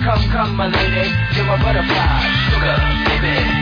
Come, come my lady, you're my butterfly, sugar, baby.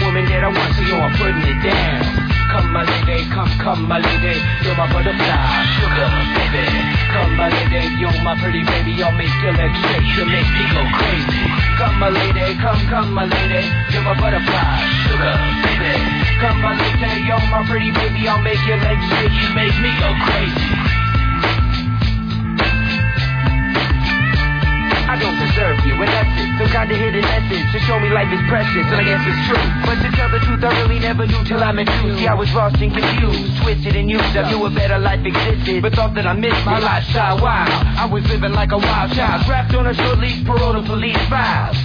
woman that I want, so I'm putting it down. Come my lady, come, come my lady, you're my butterfly, sugar, baby. Come my lady, you're my pretty baby, I'll make your legs shake, you make me go crazy. Come my lady, come, come my lady, you're my butterfly, sugar, baby. Come my lady, you're my pretty baby, I'll make your legs shake, you make me go crazy. I don't deserve you, and that's it. Some kind of hidden essence to show me life is precious, and I guess it's true. But to tell the truth, I really never knew till I met you. See, I was lost and confused, twisted and used. I knew a better life existed, but thought that I missed my lifestyle. Wow, I was living like a wild child, trapped on a short leash, parole to police files.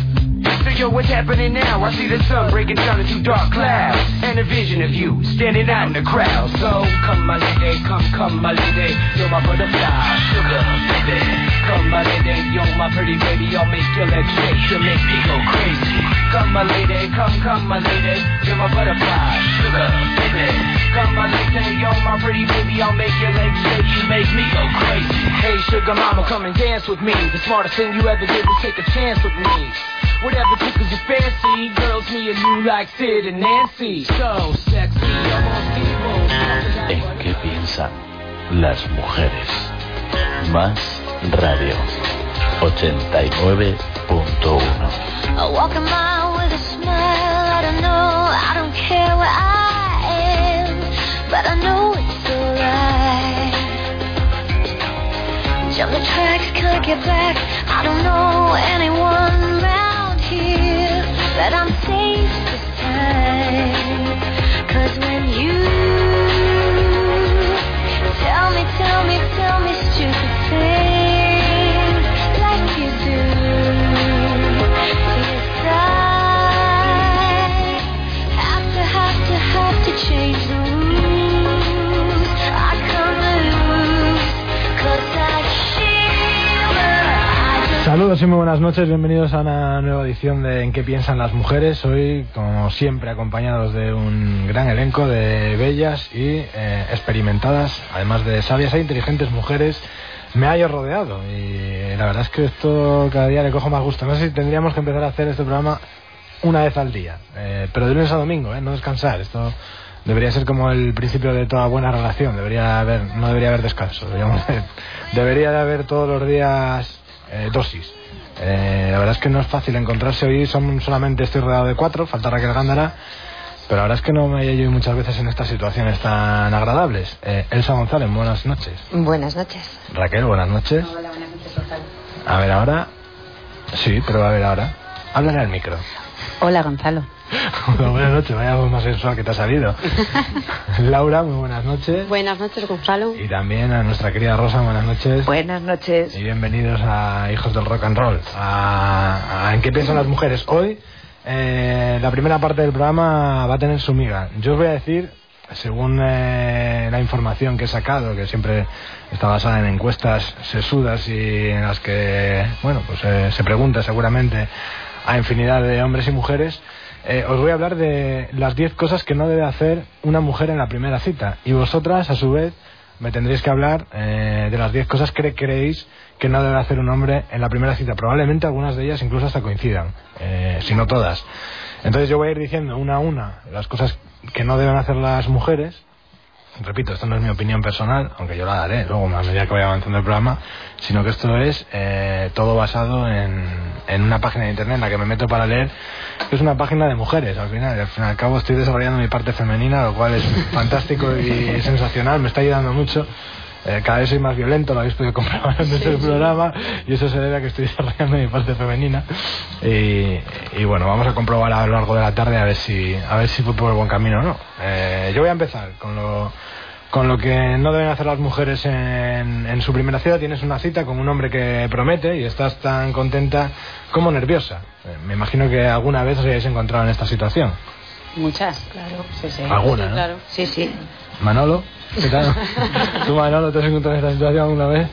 So yo, what's happening now? I see the sun breaking down into dark clouds And a vision of you standing out in the crowd. So come my lady, come, come my lady You're my butterfly, sugar, baby. Come my lady, you're my pretty baby I'll make your legs shake, you make me go crazy. Come my lady, come, come my lady You're my butterfly, sugar, baby. Come my lady, you're my pretty baby I'll make your legs shake, you make me go crazy. Hey sugar mama, come and dance with me. The smartest thing you ever did was take a chance with me Whatever tickles your fancy, girls, me and you like Sid and Nancy. So sexy, almost evil. ¿En qué piensan las mujeres? Más Radio 89.1 I walk a mile with a smile. I don't know, I don't care where I am, but I know it's alright. Jump the tracks, can't get back. I don't know anyone I'm safe this time. Cause when you tell me, tell me, tell me stupid things Saludos y muy buenas noches, bienvenidos a una nueva edición de En qué piensan las mujeres. Hoy, como siempre, acompañados de un gran elenco de bellas y eh, experimentadas, además de sabias e inteligentes mujeres, me hallo rodeado. Y la verdad es que esto cada día le cojo más gusto. No sé si tendríamos que empezar a hacer este programa una vez al día, eh, pero de lunes a domingo, eh, no descansar. Esto debería ser como el principio de toda buena relación. Debería haber, no debería haber descanso. Deberíamos- debería de haber todos los días eh, dosis. Eh, la verdad es que no es fácil encontrarse hoy. Son solamente estoy rodeado de cuatro, falta Raquel Gándara. Pero la verdad es que no me hallo muchas veces en estas situaciones tan agradables. Eh, Elsa González, buenas noches. Buenas noches. Raquel, buenas noches. Hola, buenas noches, Gonzalo. A ver ahora. Sí, pero a ver ahora. Háblale al micro. Hola, Gonzalo. Hola, buenas noches, vaya voz más sensual que te ha salido. Laura, muy buenas noches. Buenas noches, Gonzalo. Y también a nuestra querida Rosa, buenas noches. Buenas noches. Y bienvenidos a Hijos del Rock and Roll, a, a En qué piensan las mujeres. Hoy, eh, la primera parte del programa va a tener su miga. Yo os voy a decir, según eh, la información que he sacado, que siempre está basada en encuestas sesudas y en las que, bueno, pues eh, se pregunta seguramente a infinidad de hombres y mujeres, eh, os voy a hablar de las 10 cosas que no debe hacer una mujer en la primera cita. Y vosotras, a su vez, me tendréis que hablar eh, de las 10 cosas que creéis que no debe hacer un hombre en la primera cita. Probablemente algunas de ellas incluso hasta coincidan, eh, si no todas. Entonces yo voy a ir diciendo una a una las cosas que no deben hacer las mujeres repito, esto no es mi opinión personal, aunque yo la daré luego a medida que vaya avanzando el programa, sino que esto es eh, todo basado en, en una página de internet en la que me meto para leer, que es una página de mujeres al final, al fin y al cabo estoy desarrollando mi parte femenina, lo cual es fantástico y sensacional, me está ayudando mucho. Eh, cada vez soy más violento, lo habéis podido comprobar en este programa, y eso se debe a que estoy desarrollando mi parte femenina. Y, y bueno, vamos a comprobar a lo largo de la tarde a ver si, a ver si fue por el buen camino o no. Eh, yo voy a empezar con lo, con lo que no deben hacer las mujeres en, en su primera cita. Tienes una cita con un hombre que promete y estás tan contenta como nerviosa. Eh, me imagino que alguna vez os hayáis encontrado en esta situación. Muchas, claro. Sí, sí. Alguna, ¿no? Claro. Sí, sí. Manolo, ¿qué tal? ¿Tú, Manolo, te has encontrado en esta situación alguna vez?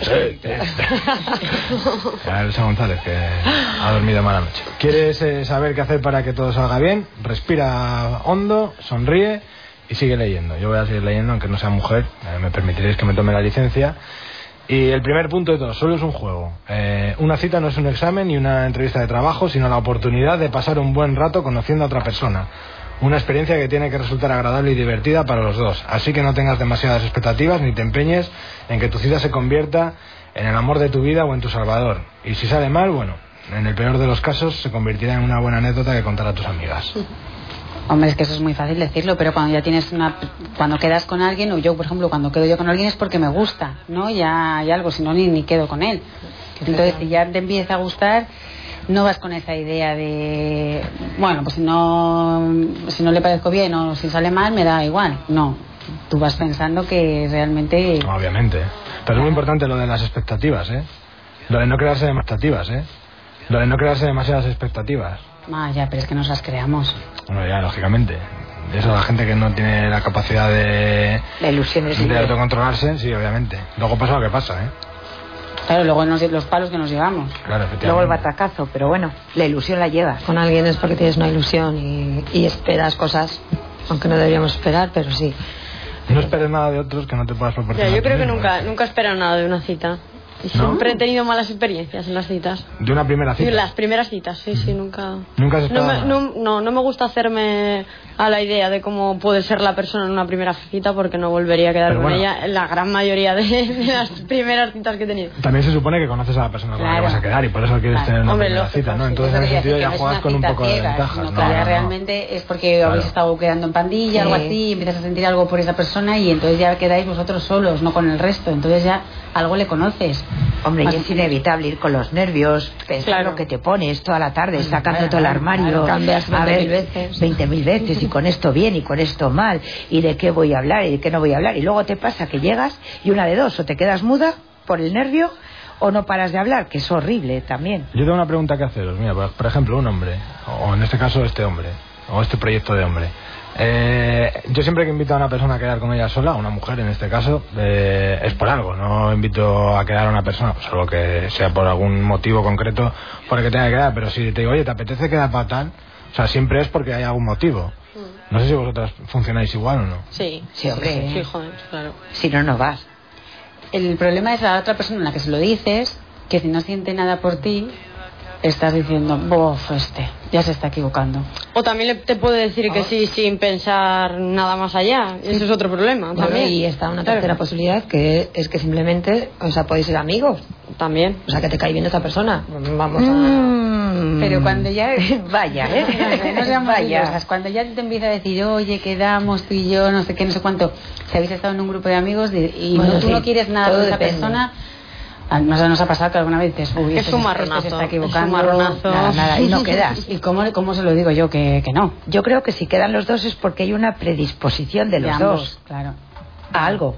A Elsa González, que ha dormido mala noche. ¿Quieres eh, saber qué hacer para que todo salga bien? Respira hondo, sonríe y sigue leyendo. Yo voy a seguir leyendo, aunque no sea mujer, eh, me permitiréis que me tome la licencia. Y el primer punto de todo, solo es un juego. Eh, una cita no es un examen ni una entrevista de trabajo, sino la oportunidad de pasar un buen rato conociendo a otra persona. Una experiencia que tiene que resultar agradable y divertida para los dos. Así que no tengas demasiadas expectativas ni te empeñes en que tu cita se convierta en el amor de tu vida o en tu salvador. Y si sale mal, bueno, en el peor de los casos se convertirá en una buena anécdota que contar a tus amigas. Hombre, es que eso es muy fácil decirlo, pero cuando ya tienes una. Cuando quedas con alguien, o yo, por ejemplo, cuando quedo yo con alguien es porque me gusta, ¿no? Ya hay algo, si no, ni, ni quedo con él. Entonces, si ya te empieza a gustar, no vas con esa idea de. Bueno, pues si no, si no le parezco bien o si sale mal, me da igual. No. Tú vas pensando que realmente. Obviamente. Pero es muy importante lo de las expectativas, ¿eh? Lo de no crearse expectativas, ¿eh? Lo de no crearse demasiadas expectativas. Ah, ya, pero es que nos las creamos. Bueno, ya, lógicamente. Eso, la gente que no tiene la capacidad de, La ilusión es de autocontrolarse, sí, obviamente. Luego pasa lo que pasa, ¿eh? Claro, luego nos- los palos que nos llevamos. Claro, efectivamente. Luego el batacazo, pero bueno, la ilusión la llevas. Con alguien es porque tienes una ilusión y, y esperas cosas, aunque no deberíamos esperar, pero sí. No esperes nada de otros que no te puedas Ya, proporcionar. yo creo que nunca, nunca espero nada de una cita. Y ¿No? siempre he tenido malas experiencias en las citas. De una primera cita. las primeras citas, sí, sí, nunca. Nunca has No me, nada. no, no, no me gusta hacerme a la idea de cómo puede ser la persona en una primera cita porque no volvería a quedar Pero con bueno. ella en la gran mayoría de, de las primeras citas que he tenido. También se supone que conoces a la persona con la que Claro. vas a quedar y por eso quieres Claro. tener una Hombre, primera lógico, cita, ¿no? sí. Entonces en ese sentido ya juegas con un poco de ciega, ventajas. sino No, ya no, no. realmente es porque Claro. habéis estado quedando en pandilla, algo Sí. así, y empiezas a sentir algo por esa persona y entonces ya quedáis vosotros solos, no con el resto. Entonces ya algo le conoces. Hombre, y es inevitable ir con los nervios, pensar Claro. lo que te pones toda la tarde, sacando claro, todo el claro, armario, claro, cambias a 20.000 ver, veces. 20.000 veces, y con esto bien, y con esto mal, y de qué voy a hablar, y de qué no voy a hablar, y luego te pasa que llegas y una de dos, o te quedas muda por el nervio, o no paras de hablar, que es horrible también. Yo tengo una pregunta que haceros. Mira, por, ejemplo, un hombre, o en este caso este hombre, o este proyecto de hombre. Eh, yo siempre que invito a una persona a quedar con ella sola, una mujer en este caso, eh, es por algo. No invito a quedar a una persona, pues, salvo que sea por algún motivo concreto por el que tenga que quedar. Pero si te digo, oye, ¿te apetece quedar para tal? O sea, siempre es porque hay algún motivo. No sé si vosotras funcionáis igual o no. Sí, Sí, hombre. sí, joder, claro. Si no, no vas. El problema es la otra persona a la que se lo dices, que si no siente nada por ti, estás diciendo, bof, este, ya se está equivocando. O también le- te puede decir que sí sin pensar nada más allá. Eso es otro problema Bueno, también. y está una Claro. tercera posibilidad que es que simplemente, o sea, podéis ser amigos. También. O sea, que te cae bien esta persona. Vamos a... Mm. Pero cuando ya... Vaya, ¿eh? no seamos Vaya. Cuando ya te empieza a decir, oye, quedamos tú y yo, no sé qué, no sé cuánto, si habéis estado en un grupo de amigos de- y Bueno, no- tú sí, no quieres nada todo con esa depende. persona, a nosotros nos ha pasado que alguna vez dices, uy, Es este un marronazo, este se está es un equivocando. marronazo. Nada, nada, y no quedas. ¿Y cómo, cómo se lo digo yo? Que, que no. Yo creo que si quedan los dos es porque hay una predisposición de De los ambos, dos Claro. a algo.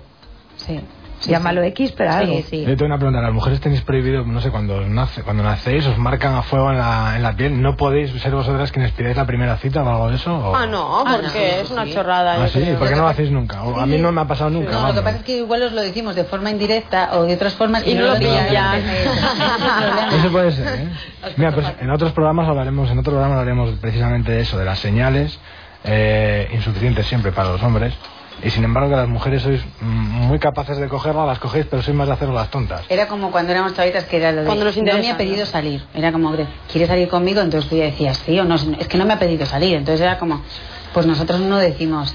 Sí. Sí, Llámalo X, pero algo. Sí, sí. Yo tengo una pregunta. Las mujeres tenéis prohibido, no sé, cuando, nace, cuando nacéis, os marcan a fuego en la, en la piel. ¿No podéis ser vosotras quienes pidáis la primera cita o algo de eso? o- Ah, no, Ah, porque no, es una sí. chorrada. ¿Ah, sí? ¿Por qué no lo hacéis nunca? O a mí no me ha pasado nunca. No, lo que pasa es que igual os lo decimos de forma indirecta o de otras formas Y no lo pillan ya. Eso puede ser, ¿eh? Mira, pues en otros programas hablaremos, en otro programa hablaremos precisamente de eso, de las señales eh, insuficientes siempre para los hombres. Y sin embargo que las mujeres sois muy capaces de cogerlas, las cogéis, pero sois más de hacerlas las tontas. Era como cuando éramos chavitas que era lo de Cuando nos no me ha pedido ¿no? salir. Era como, ¿quieres salir conmigo? Entonces tú ya decías sí o no. Es que no me ha pedido salir. Entonces era como, pues nosotros no decimos,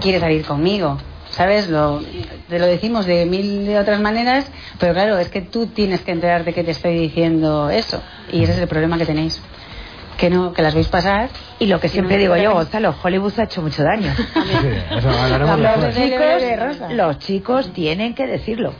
quiere salir conmigo. ¿Sabes? Lo, te lo decimos de mil de otras maneras, pero claro, es que tú tienes que enterarte que te estoy diciendo eso. Y ese es el problema que tenéis. Que no, que las veis pasar. Y lo que siempre no digo yo, Gonzalo, Hollywood ha hecho mucho daño. Sí, eso hablaremos Los chicos, los chicos tienen que decirlo.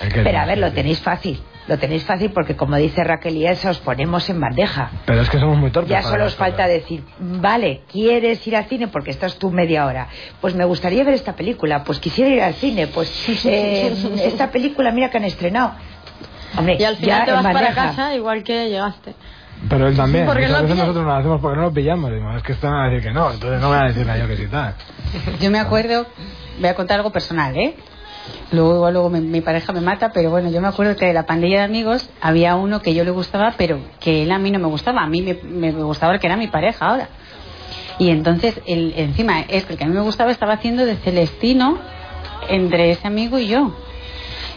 Que- Pero a ver, lo tenéis fácil. Lo tenéis fácil porque, como dice Raquel y Elsa, os ponemos en bandeja. Pero es que somos muy torpes. Ya solo os falta cosas. decir, vale, ¿quieres ir al cine? Porque estás tú media hora. Pues me gustaría ver esta película. Pues quisiera ir al cine. Pues eh, esta película, mira que han estrenado. Hombre, Y al ya final te en vas para casa igual que llegaste. Pero él también. Porque Muchas veces nosotros no lo hacemos porque no lo pillamos. Decimos, es que va a decir que no, entonces no me va a decir nada yo que sí tal. Yo me acuerdo, voy a contar algo personal, ¿eh? Luego, luego mi, mi pareja me mata, pero bueno, yo me acuerdo que de la pandilla de amigos había uno que yo le gustaba, pero que él a mí no me gustaba. A mí me, me gustaba el que era mi pareja ahora. Y entonces, el, encima, es que el que a mí me gustaba estaba haciendo de Celestino entre ese amigo y yo.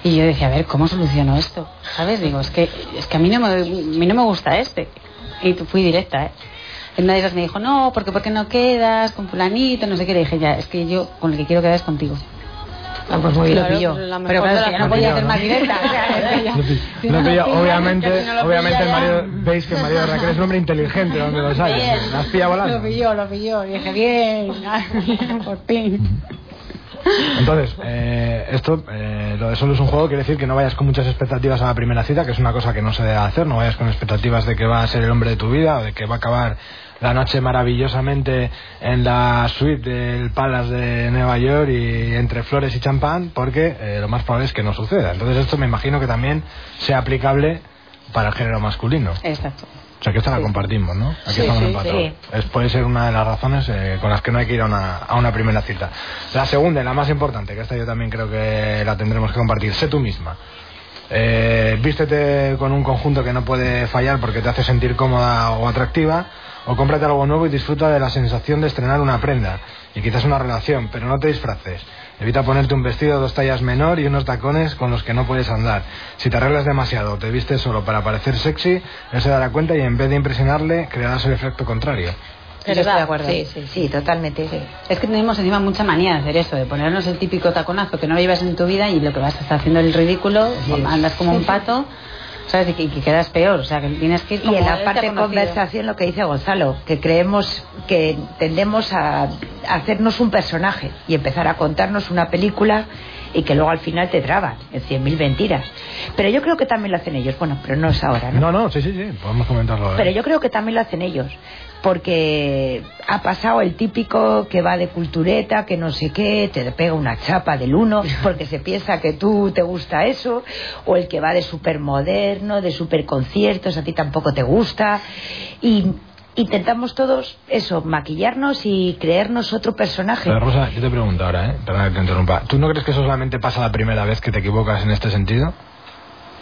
Y yo decía, a ver, ¿cómo soluciono esto? ¿Sabes? Digo, es que, es que a, mí no me, a mí no me gusta este. Y fui directa, ¿eh? En una de esas me dijo, no, porque ¿por qué no quedas con fulanito? No sé qué. Le dije, ya, es que yo con el que quiero quedar es contigo. Ah, pues muy Lo bien. pilló. Pero claro, es que ya no podía pilló, ser más directa. lo pillas, obviamente, el marido, veis que el marido de Raquel es un hombre inteligente donde los hay. Bien. Las pilla volando. Lo pilló, lo pilló. Y dije, bien, por fin. Entonces, eh, esto, eh, lo de solo es un juego, quiere decir que no vayas con muchas expectativas a la primera cita, que es una cosa que no se debe hacer, no vayas con expectativas de que va a ser el hombre de tu vida o de que va a acabar la noche maravillosamente en la suite del Palace de Nueva York y entre flores y champán, porque eh, lo más probable es que no suceda. Entonces esto me imagino que también sea aplicable para el género masculino. Exacto. O sea que esta la compartimos, ¿no? Aquí Sí, estamos sí, empatados. sí. Es, puede ser una de las razones eh, con las que no hay que ir a una, a una primera cita. La segunda y la más importante, que esta yo también creo que la tendremos que compartir, sé tú misma. Eh, vístete con un conjunto que no puede fallar porque te hace sentir cómoda o atractiva, o cómprate algo nuevo y disfruta de la sensación de estrenar una prenda y quizás una relación, pero no te disfraces. Evita ponerte un vestido dos tallas menor y unos tacones con los que no puedes andar. Si te arreglas demasiado o te vistes solo para parecer sexy, él se dará cuenta y en vez de impresionarle, crearás el efecto contrario. Yo estoy de acuerdo. Sí, sí, sí, totalmente. Es que tenemos encima mucha manía de hacer eso, de ponernos el típico taconazo que no lo llevas en tu vida y lo que vas a estar haciendo el ridículo, andas como un pato, ¿sabes? Y que, y que quedas peor, o sea, que tienes que ir Y en la parte de conversación lo que dice Gonzalo, que creemos que tendemos a hacernos un personaje y empezar a contarnos una película y que luego al final te traban en cien mil mentiras. Pero yo creo que también lo hacen ellos. Bueno, pero no es ahora, ¿no? No, no, sí, sí, sí, podemos comentarlo. ¿eh? Pero yo creo que también lo hacen ellos. Porque ha pasado el típico que va de cultureta, que no sé qué, te pega una chapa del uno, porque se piensa que tú te gusta eso, o el que va de súper moderno, de súper conciertos, a ti tampoco te gusta. Y intentamos todos eso, maquillarnos y creernos otro personaje. Pero Rosa, yo te pregunto ahora, ¿eh? Perdona que te interrumpa. ¿Tú no crees que eso solamente pasa la primera vez que te equivocas en este sentido?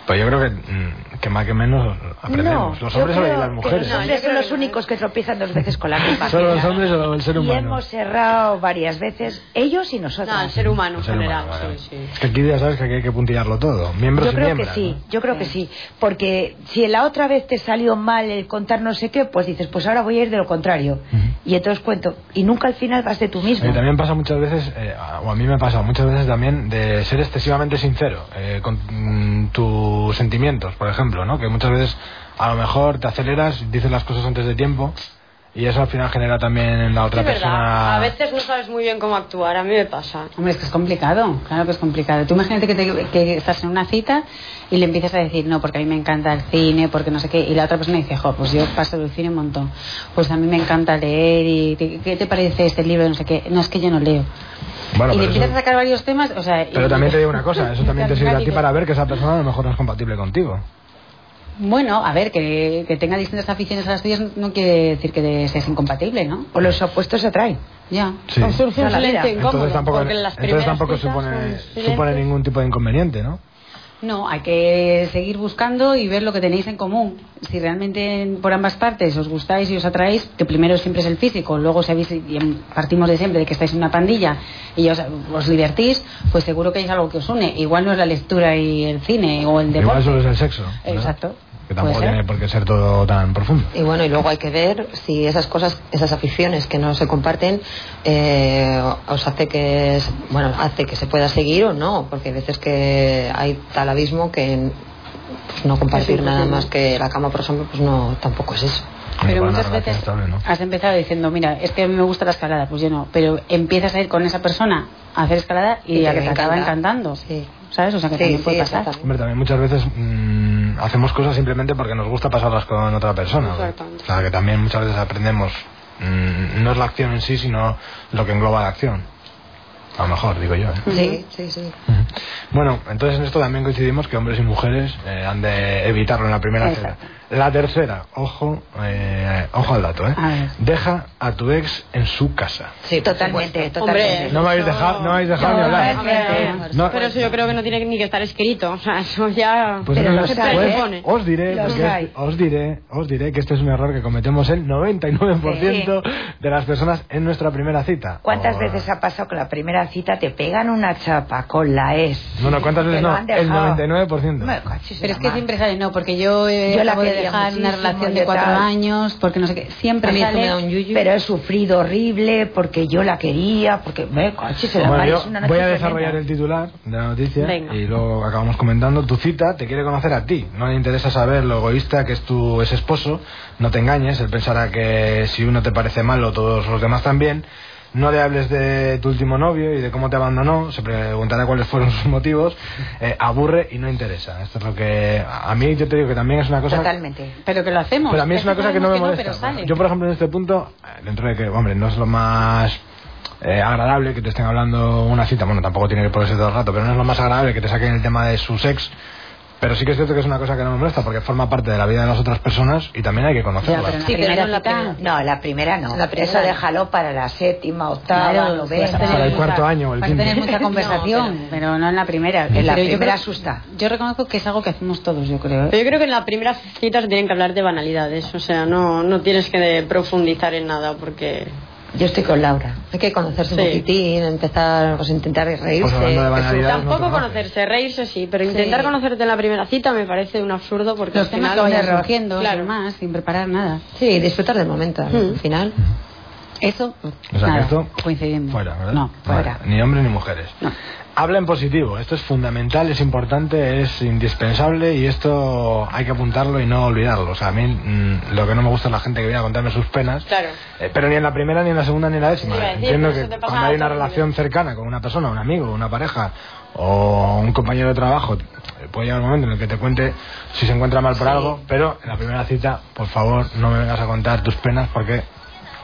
Pues yo creo que, mm, que más que menos aprendemos. los yo hombres creo y las que mujeres. Los hombres son los únicos que tropiezan dos veces con la misma Solo los hombres o el ser Y humano. hemos errado varias veces, ellos y nosotros. No, el ser humano en general, humano, vale. sí, sí. Es que aquí ya sabes que aquí hay que puntillarlo todo. Miembros Yo y creo que miembros. sí, yo creo que sí. Porque si la otra vez te salió mal el contar no sé qué, pues dices, pues ahora voy a ir de lo contrario. Y entonces cuento. Y nunca al final vas de tú mismo. Y también pasa muchas veces, eh, o a mí me pasa muchas veces también, de ser excesivamente sincero eh, con mm, sentimientos, por ejemplo, ¿no? Que muchas veces a lo mejor te aceleras, dices las cosas antes de tiempo y eso al final genera también en la otra Sí, verdad. persona... A veces no sabes muy bien cómo actuar, a mí me pasa. Hombre, es que es complicado, claro que es complicado. Tú imagínate que, te- que estás en una cita y le empiezas a decir, no, porque a mí me encanta el cine, porque no sé qué, y la otra persona dice, jo, pues yo paso del cine un montón. Pues a mí me encanta leer y te- ¿qué te parece este libro? No sé qué. No, es que yo no leo. Bueno, y le empiezas eso- a sacar varios temas, o sea... Pero y- también te digo una cosa, eso también te sirve a ti para ver que esa persona a lo mejor no es compatible contigo. Bueno, a ver, que, que tenga distintas aficiones a las tuyas no quiere decir que seas incompatible, ¿no? O los opuestos se atraen. Ya. Sí. Surge un silencio incómodo, Entonces tampoco, entonces supone, supone ningún tipo de inconveniente, ¿no? No, hay que seguir buscando y ver lo que tenéis en común. Si realmente por ambas partes os gustáis y os atraéis, que primero siempre es el físico, luego si habéis, y partimos de siempre de que estáis en una pandilla y os, os divertís, pues seguro que hay algo que os une. Igual no es la lectura y el cine o el Igual deporte. solo es el sexo. ¿verdad? Exacto. Que tampoco tiene por qué ser todo tan profundo. Y bueno, y luego hay que ver si esas cosas, esas aficiones que no se comparten, eh, os hace que, es- bueno, hace que se pueda seguir o no, porque hay veces que hay tal abismo que pues, no compartir nada más que la cama, por ejemplo, pues no, tampoco es eso. Pero muchas veces estable, ¿no? has empezado diciendo, mira, es que a mí me gusta la escalada, pues yo no, pero empiezas a ir con esa persona a hacer escalada y, Y a te que te acaba encanta. encantando, Sí. ¿Sabes? O sea que Sí, también puede sí, pasar. Hombre, también muchas veces mm, hacemos cosas simplemente porque nos gusta pasarlas con otra persona. O sea, que también muchas veces aprendemos, mm, no es la acción en sí, sino lo que engloba la acción. A lo mejor, digo yo. ¿eh? Sí, sí, sí. Bueno, entonces en esto también coincidimos que hombres y mujeres eh, han de evitarlo en la primera cita. La tercera, ojo, eh, ojo al dato, ¿eh? A. Deja a tu ex en su casa. Sí, totalmente, totalmente. Hombre, No me habéis dejado, no me habéis dejado ni No, hablar. es que- No, Pero eso yo creo que no tiene ni que estar escrito. O sea, eso ya. Pues Pero entonces, los hay, pues, ¿eh? os diré, Los porque os diré, os diré que este es un error que cometemos el 99% de las personas en nuestra primera cita. ¿Cuántas O- veces ha pasado que la primera cita te pegan una chapa con la ex? No, no, ¿cuántas veces lo no? El dejado. 99%. Me cachis en Pero es que siempre sale, no, porque yo, eh, Yo la dejar una relación de cuatro tal. años, porque no sé qué, siempre sale... me da un yuyu. Pero he sufrido horrible porque yo la quería, porque me cachis en la Bueno, mar. yo es una noche voy a tremenda. desarrollar el titular de la noticia Venga. y luego acabamos comentando. Tu cita te quiere conocer a ti. No le interesa saber lo egoísta que es tu ese esposo. No te engañes. Él pensará que si uno te parece malo, todos los demás también. No le hables de tu último novio y de cómo te abandonó. Se preguntará cuáles fueron sus motivos. Eh, aburre y no interesa. Esto es lo que. A mí yo te digo que también es una cosa. Totalmente. Pero que lo hacemos. Pero a mí es una cosa que no me molesta. sale. Yo, por ejemplo, en este punto, eh, dentro de que, hombre, no es lo más eh, agradable que te estén hablando una cita, bueno, tampoco tiene que ponerse todo el rato, pero no es lo más agradable que te saquen el tema de su sex. Pero sí que es cierto que es una cosa que no me molesta porque forma parte de la vida de las otras personas y también hay que conocerla. Ya, pero en la Sí, pero primera no en la primera. No, la primera no. La primera Eso no. déjalo para la séptima, octava, Claro, novena. tener Para el mucha- cuarto año el a tener quinto. mucha conversación, No, pero... no en la primera. En la Pero yo primera creo- asusta. Yo reconozco que es algo que hacemos todos, yo creo. ¿eh? Pero yo creo que en la primera cita se tienen que hablar de banalidades. O sea, no, no tienes que profundizar en nada porque. Yo estoy con Laura. Hay que conocerse Sí. un poquitín, empezar, pues intentar reírse. Pues que no Tampoco conocerse, reírse sí, pero intentar Sí. conocerte en la primera cita me parece un absurdo porque Los al temas final que error. surgiendo, Claro. sin más, sin preparar nada. Sí, disfrutar del momento, Mm. al final. Eso, O sea, nada, esto coincidimos. fuera, ¿verdad? No, fuera. Vale, Ni hombres ni mujeres. No. Habla en positivo, esto es fundamental, es importante, es indispensable y esto hay que apuntarlo y no olvidarlo. O sea, a mí mm, lo que no me gusta es la gente que viene a contarme sus penas, Claro. eh, pero ni en la primera, ni en la segunda, ni en la décima. Entiendo que cuando hay una relación cercana con una persona, un amigo, una pareja o un compañero de trabajo, eh, puede llegar un momento en el que te cuente si se encuentra mal por algo, pero en la primera cita, por favor, no me vengas a contar tus penas porque,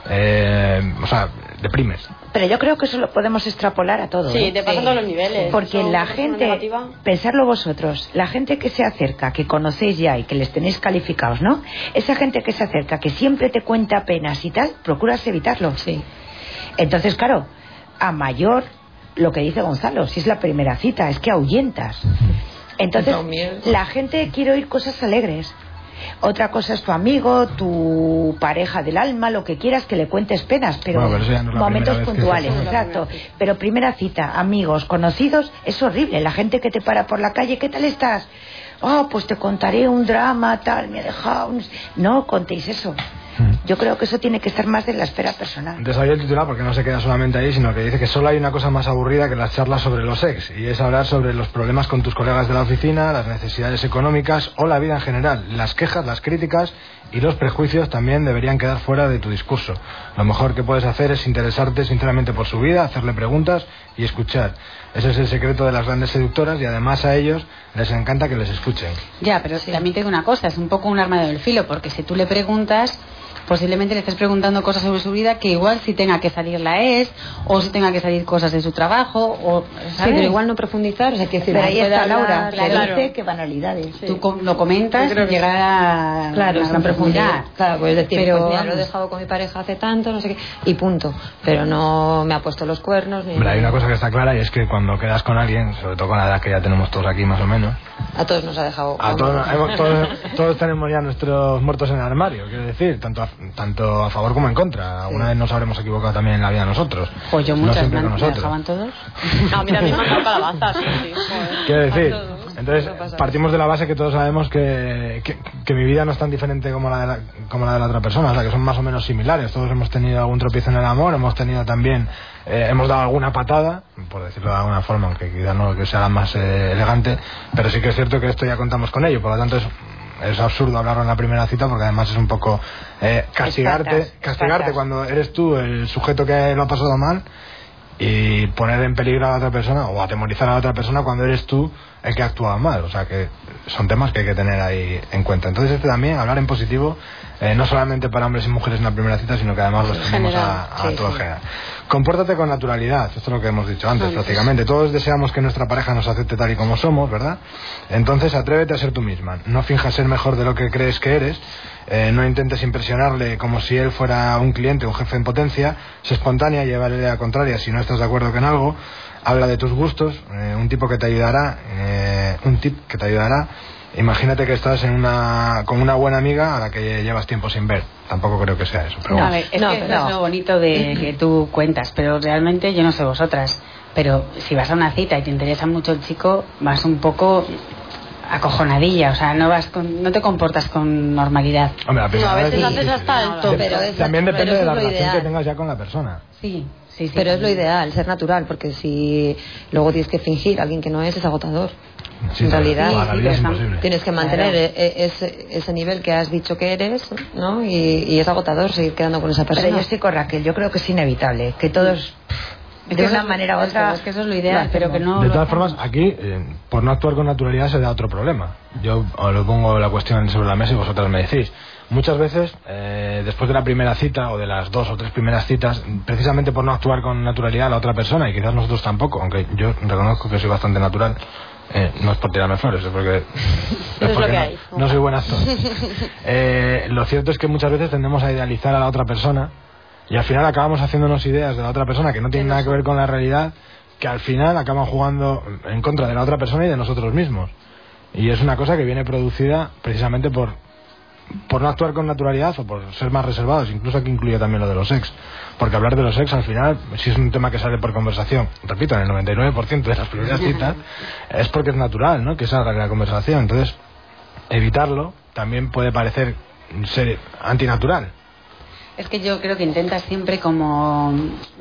eh, o sea, deprimes. Pero yo creo que eso lo podemos extrapolar a todo. Sí, ¿eh? te pasan todos los niveles. Porque la gente, pensadlo vosotros, la gente que se acerca, que conocéis ya y que les tenéis calificados, ¿no? Esa gente que se acerca, que siempre te cuenta penas y tal, procuras evitarlo. Sí. Entonces, claro, a mayor, lo que dice Gonzalo, si es la primera cita, es que ahuyentas. Entonces, la gente quiere oír cosas alegres. Otra cosa es tu amigo, tu pareja del alma, lo que quieras que le cuentes penas, pero, Bueno, no momentos puntuales, exacto. Pero primera cita, amigos, conocidos, es horrible. La gente que te para por la calle, ¿qué tal estás? Oh, pues te contaré un drama, tal, me ha dejado. un-". No contéis eso. Yo creo que eso tiene que estar más en la esfera personal. Desarrollo el titular porque no se queda solamente ahí, sino que dice que solo hay una cosa más aburrida que las charlas sobre los ex, y es hablar sobre los problemas con tus colegas de la oficina, las necesidades económicas o la vida en general. Las quejas, las críticas y los prejuicios también deberían quedar fuera de tu discurso. Lo mejor que puedes hacer es interesarte sinceramente por su vida, hacerle preguntas y escuchar. Ese es el secreto de las grandes seductoras y además a ellos les encanta que les escuchen. Ya, pero también tengo una cosa, es un poco un arma de doble filo, porque si tú le preguntas, posiblemente le estés preguntando cosas sobre su vida que igual si tenga que salir la es, o si tenga que salir cosas de su trabajo, o... Sí, ¿sabes? pero igual no profundizar, o sea, que decir, Pero ahí está Laura, claro. claro. dice que banalidades. Tú com- lo comentas y llegar a Claro, sin gran profundidad. Claro, pues decir, Pero, pues mira, lo he dejado con mi pareja hace tanto, no sé qué, y punto. Pero no me ha puesto los cuernos ni Hombre, hay una cosa que está clara y es que cuando quedas con alguien, sobre todo con la edad que ya tenemos todos aquí más o menos, a todos nos ha dejado. A todos, hemos- todos, todos tenemos ya nuestros muertos en el armario, quiero decir, tanto a, tanto a favor como en contra. Alguna vez nos habremos equivocado también en la vida nosotros. Pues yo no muchas siempre me, dejaban todos. No, a mí me han dado calabazas, sí, sí. joder. Quiero decir. Entonces, partimos de la base que todos sabemos que, que, que mi vida no es tan diferente como la, de la, como la de la otra persona, o sea, que son más o menos similares. Todos hemos tenido algún tropiezo en el amor, hemos tenido también, eh, hemos dado alguna patada, por decirlo de alguna forma, aunque quizá no que sea la más eh, elegante, pero sí que es cierto que esto ya contamos con ello, por lo tanto es, es absurdo hablarlo en la primera cita porque además es un poco eh, castigarte, castigarte cuando eres tú el sujeto que lo ha pasado mal y poner en peligro a la otra persona o atemorizar a la otra persona cuando eres tú el que ha actuado mal. O sea que son temas que hay que tener ahí en cuenta. Entonces este también, hablar en positivo, eh, no solamente para hombres y mujeres en la primera cita, sino que además lo extendemos a, a sí, todo sí. general. Compórtate con naturalidad, esto es lo que hemos dicho antes prácticamente. Todos deseamos que nuestra pareja nos acepte tal y como somos, ¿verdad? Entonces atrévete a ser tú misma. No finjas ser mejor de lo que crees que eres. Eh, no intentes impresionarle como si él fuera un cliente, un jefe en potencia. Sé espontánea, llévale la contraria si no estás de acuerdo con algo. Habla de tus gustos, eh, un tipo que te ayudará, eh, un tip que te ayudará. Imagínate que estás en una, con una buena amiga a la que llevas tiempo sin ver. Tampoco creo que sea eso. Pero A ver, es No, que pero- es lo bonito de que tú cuentas, pero realmente yo no sé vosotras. Pero si vas a una cita y te interesa mucho el chico, vas un poco acojonadilla, o sea, no vas con- no te comportas con normalidad. Hombre, la primera No, a veces vez- haces hasta el tope. pero es- También pero depende de la relación que tengas ya con la persona. Sí, sí, sí. Pero es lo ideal, ser natural, porque si luego tienes que fingir a alguien que no es, es agotador. Sí, en realidad, sí, es pero. Tienes que mantener Claro. e- e- ese, ese nivel que has dicho que eres, ¿no? Y, y es agotador seguir quedando con esa Pero persona. yo estoy con Raquel, yo creo que es inevitable, que todos Es de que una manera u otra. es que eso es lo ideal, pero que no de todas formas, aquí, eh, por no actuar con naturalidad, se da otro problema. Yo os lo pongo la cuestión sobre la mesa y vosotras me decís. Muchas veces, eh, después de la primera cita o de las dos o tres primeras citas, precisamente por no actuar con naturalidad a la otra persona, y quizás nosotros tampoco, aunque yo reconozco que soy bastante natural, eh, no es por tirarme flores, es porque, es lo porque que no, hay. no soy buen actor. Eh, lo cierto es que muchas veces tendemos a idealizar a la otra persona y al final acabamos haciéndonos ideas de la otra persona que no tienen nada que ver con la realidad, que al final acaban jugando en contra de la otra persona y de nosotros mismos. Y es una cosa que viene producida precisamente por, por no actuar con naturalidad o por ser más reservados. Incluso aquí incluye también lo de los ex. Porque hablar de los ex al final, si es un tema que sale por conversación, repito, en el 99% de las primeras citas, es porque es natural, ¿no? Que salga la conversación. Entonces, evitarlo también puede parecer ser antinatural. Es que yo creo que intentas siempre como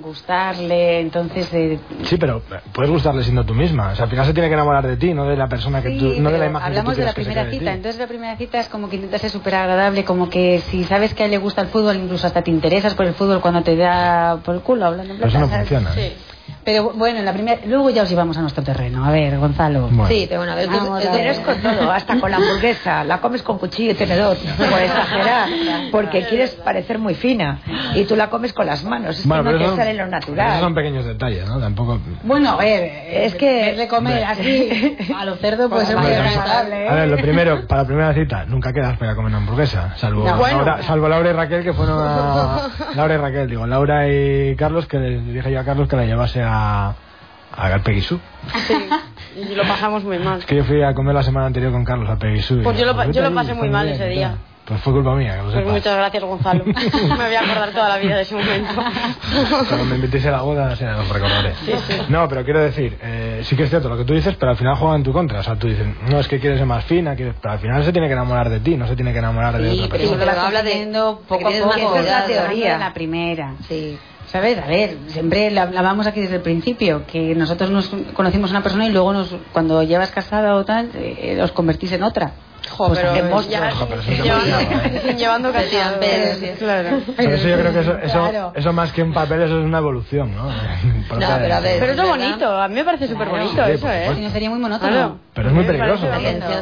gustarle, entonces eh, Sí, pero puedes gustarle siendo tú misma. O sea, al final se tiene que enamorar de ti, no de la persona que Sí, tú, no de la imagen hablamos que tú de la primera de cita, ti. entonces la primera cita es como que intentas ser súper agradable, como que si sabes que a él le gusta el fútbol, incluso hasta te interesas por el fútbol cuando te da por el culo, hablando en Pero eso no funciona. ¿eh? Sí. Pero bueno, en la primera, luego ya os llevamos a nuestro terreno. A ver, Gonzalo. Bueno. Sí, pero bueno, a ver, es- Vamos a es- es con todo, hasta con la hamburguesa, la comes con cuchillo y tenedor, por exagerar, porque quieres parecer muy fina y tú la comes con las manos, es Bueno, que no te eso- sale lo esos natural. son pequeños detalles, ¿no? Tampoco... Bueno, a ver, Es que- de comer así a los cerdos puede ser muy agradable. ¿eh? A ver, lo primero, para la primera cita, nunca quedas para comer una hamburguesa. Salvo, No. Bueno. Laura, salvo Laura y Raquel, que fueron a... Laura y Raquel, digo, Laura y Carlos, que les dije yo a Carlos que la llevase a... A Peguisú. Sí, y lo pasamos muy mal. Es que yo fui a comer la semana anterior con Carlos a Peguisú. y Pues yo lo yo lo pasé muy mal ese ¿qué día. Pues fue culpa mía, que lo Pues sepas. muchas gracias, Gonzalo. Me voy a acordar toda la vida de ese momento. Cuando me invitéis a la boda, sí, os recordaré. No, pero quiero decir, eh, sí que es cierto lo que tú dices, pero al final juega en tu contra. O sea, tú dices, no, es que quieres ser más fina, quieres... pero al final se tiene que enamorar de ti, no se tiene que enamorar de Sí, otra pero persona. eso lo vas Habla de- de poco a poco. Esa es la teoría. de la primera. Sí. ¿Sabes? A ver, siempre la hablábamos aquí desde el principio, que nosotros nos conocimos a una persona y luego nos, cuando llevas casada o tal, eh, os convertís en otra. Jo, Pues pero hacemos- ya, Jo, pero eso llevando, Pero sí. claro. Por eso yo creo que eso, eso, Claro. eso más que un papel, eso es una evolución, ¿no? Pero a ver, Pero es bonito, a mí me parece súper bonito Sí, eso, ¿eh? Si no sería muy monótono. Claro. Pero es muy peligroso. ¿no?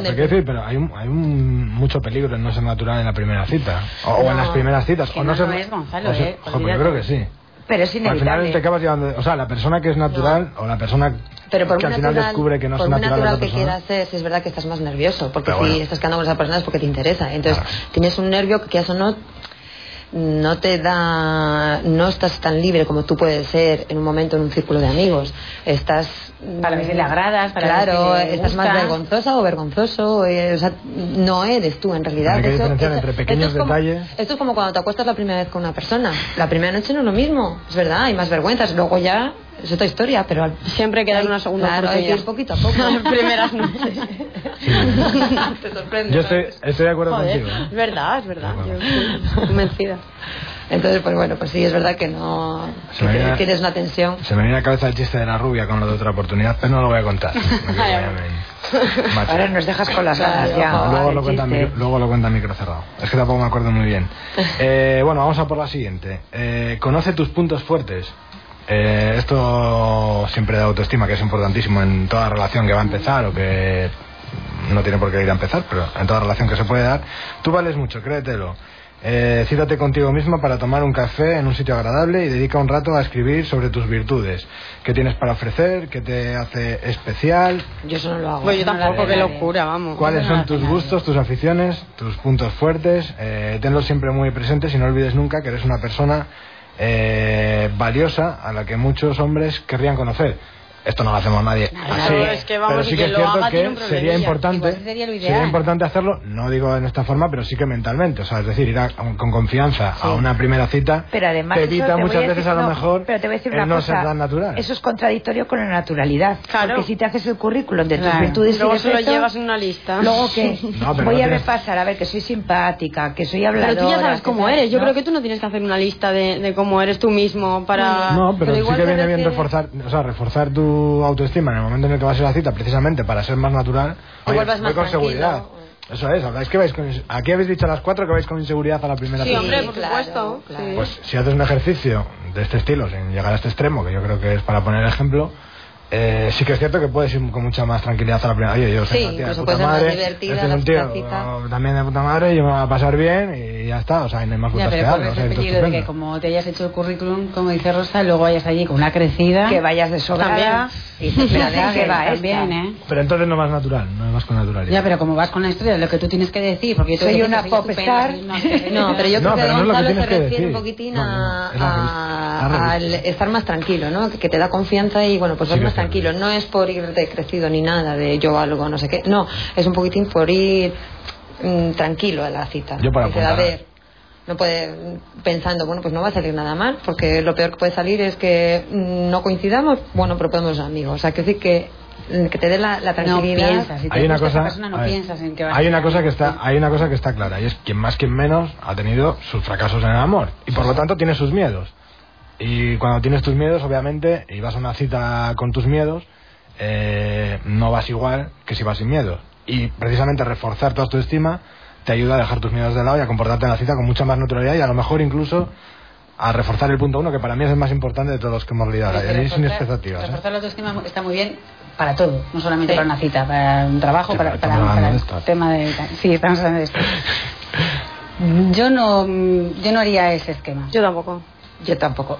Pero decir, pero hay, un- hay un, mucho peligro en no ser natural en la primera cita. O, o en las primeras citas. que o no ser, es, Gonzalo, o ser- eh, jo, pues yo creo que sí. Pero es Al final inevitable. te acabas llevando... O sea, la persona que es natural o la persona Pero por que al final natural, descubre que no es natural, natural que quieras si es verdad que estás más nervioso, porque Pero si bueno. estás quedando con esa persona es porque te interesa. Entonces, Claro. tienes un nervio que eso no no te da no estás tan libre como tú puedes ser en un momento en un círculo de amigos. Estás Para ver si le agradas, para claro ver si le estás más vergonzosa o vergonzoso eh, o sea no eres tú en realidad. Hay que Eso- diferenciar eso- entre pequeños esto es como- detalles. esto es como cuando te acuestas la primera vez con una persona. La primera noche no es lo mismo es verdad hay más vergüenzas. Luego ya es otra historia, pero al- Siempre queda una segunda claro, hay que ir oportunidad. poquito a poco. Las primeras noches. Te sorprende. Yo estoy, estoy de acuerdo Joder, contigo. ¿eh? es verdad, es verdad. Yo estoy convencida. Entonces, pues bueno, pues sí, es verdad que no. Se que viene- tienes una tensión. Se me viene a la cabeza el chiste de la rubia con lo de otra oportunidad, pero no lo voy a contar. No. Ahora nos dejas con las ganas ya. No, luego, lo cuenta, luego lo cuenta en micro cerrado. Es que tampoco me acuerdo muy bien. Eh, bueno, vamos a por la siguiente. Eh, conoce tus puntos fuertes. Eh, esto siempre da autoestima, que es importantísimo en toda relación que va a empezar o que no tiene por qué ir a empezar, pero en toda relación que se puede dar. Tú vales mucho, créetelo. Eh, cítate contigo misma para tomar un café en un sitio agradable y dedica un rato a escribir sobre tus virtudes. ¿Qué tienes para ofrecer? ¿Qué te hace especial? Yo eso no lo hago. Pues yo no tampoco, qué locura, vamos. ¿Cuáles no son tus gustos, tus aficiones, tus puntos fuertes? Eh, tenlos siempre muy presentes y no olvides nunca que eres una persona eh, valiosa a la que muchos hombres querrían conocer. Esto no lo hacemos nadie. Claro, así, es que vamos, pero y sí que es lo cierto haga tiene que un sería importante, sería lo ideal. importante hacerlo, no digo en esta forma, pero sí que mentalmente. O sea, es decir, ir a- con confianza a una primera cita Pero además te evita te muchas a decir- veces a lo no, mejor pero te voy a decir una no cosa, ser tan natural. Eso es contradictorio con la naturalidad. Claro. Porque si te haces el currículum de tus Claro. virtudes y Luego se lo defectos, llevas en una lista. Luego que No, voy no a tienes- repasar a ver que soy simpática, que soy habladora. Pero tú ya sabes cómo eres. Yo creo que tú no tienes que hacer una lista de, de cómo eres tú mismo para... No, pero, sí que viene bien reforzar, o sea, reforzar tu autoestima en el momento en el que vas a la cita, precisamente para ser más natural. Oye, voy más con seguridad. Eso es, habláis que vais con, aquí habéis dicho a las cuatro que vais con inseguridad a la primera Sí, hombre, por claro, supuesto. claro. Pues si haces un ejercicio de este estilo, sin llegar a este extremo, que yo creo que es para poner ejemplo, eh, sí que es cierto que puedes ir con mucha más tranquilidad a la primera. Oye, yo soy Sí, una tía de puta puede ser más divertida este es un tío también de puta madre, yo me va a pasar bien y ya está, o sea, no hay más Ya, putas que pero darle, corres o sea, es peligro de que como te hayas hecho el currículum, como dice Rosa, luego vayas allí con una crecida. que vayas de sobrada y espérate, ¿qué va también? ¿eh? Pero entonces no vas natural, no vas con naturalidad. Ya, pero como vas con la historia, lo que tú tienes que decir, porque yo te Soy digo, una soy pop estupenda, star. soy una- que- No, pero yo creo que no es que Gonzalo se que refiere un poquitín es al estar más tranquilo, ¿no? Que, que te da confianza y bueno, pues vas que más es. Tranquilo. No es por ir decrecido ni nada de yo algo, no sé qué. No, es un poquitín por ir mm, tranquilo a la cita. Yo para a apuntar. ver, no puede pensando, bueno, pues no va a salir nada mal, porque lo peor que puede salir es que mm, no coincidamos, bueno, pero podemos ser amigos. O sea, que decir que, mm, que te dé la, la No tranquilidad. piensas, si te hay una cosa, persona, no ver, piensas en que vas hay a una cosa que está, hay una cosa que está clara y es quien más quien menos ha tenido sus fracasos en el amor y por lo tanto tiene sus miedos. Y cuando tienes tus miedos, obviamente, y vas a una cita con tus miedos, eh, no vas igual que si vas sin miedos. Y precisamente reforzar tu autoestima te ayuda a dejar tus miedos de lado y a comportarte en la cita con mucha más naturalidad y a lo mejor incluso a reforzar el punto uno, que para mí es el más importante de todos los que hemos lidiado. Pero es sin reforzar- expectativas. ¿eh? Reforzar la autoestima está muy bien para todo, no solamente Sí. para una cita, para un trabajo, Sí, para, para, el tema de... Sí, estamos hablando de esto. Yo no, yo no haría ese esquema. Yo tampoco. Yo tampoco.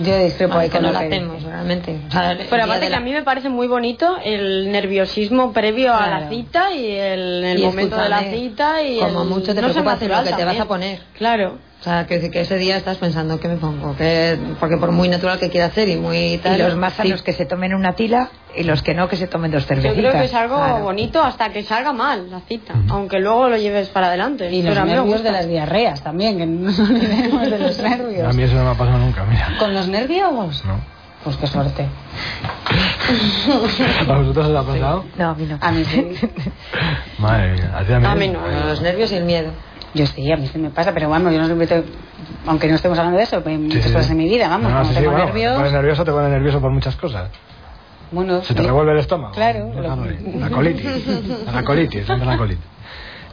Yo discrepo ahí que no que hacemos, realmente. O sea, el Pero aparte que la- a mí me parece muy bonito el nerviosismo previo a la cita y el, el Y momento de la cita y como el mucho te no preocupas en lo natural que te vas a poner. Claro. O sea, que, que ese día estás pensando, ¿qué me pongo? que Porque por muy natural que quiera hacer y muy Y tal... los más sí. sanos que se tomen una tila y los que no que se tomen dos Yo cervecitas. creo que es algo Claro. bonito hasta que salga mal la cita, aunque luego lo lleves para adelante. Y los Pero a nervios de las diarreas también, que no nos olvidemos de los nervios. A mí eso no me ha pasado nunca, mira. ¿Con los nervios? No. Pues qué suerte. ¿A vosotros os ha pasado? No, a mí no. A mí sí. Madre mía, a ti A mí no. Bueno, los nervios y el miedo. Yo sí, a mí sí me pasa, pero vamos, yo no siempre te- aunque no estemos hablando de eso, pues, muchas sí, cosas sí. en mi vida, vamos, No, no, cuando sí, sí, tengo bueno, nervios, Te pones nervioso, te pones nervioso por muchas cosas. bueno, Se te sí. revuelve el estómago. Claro, lo-. La colitis. La colitis, la colitis.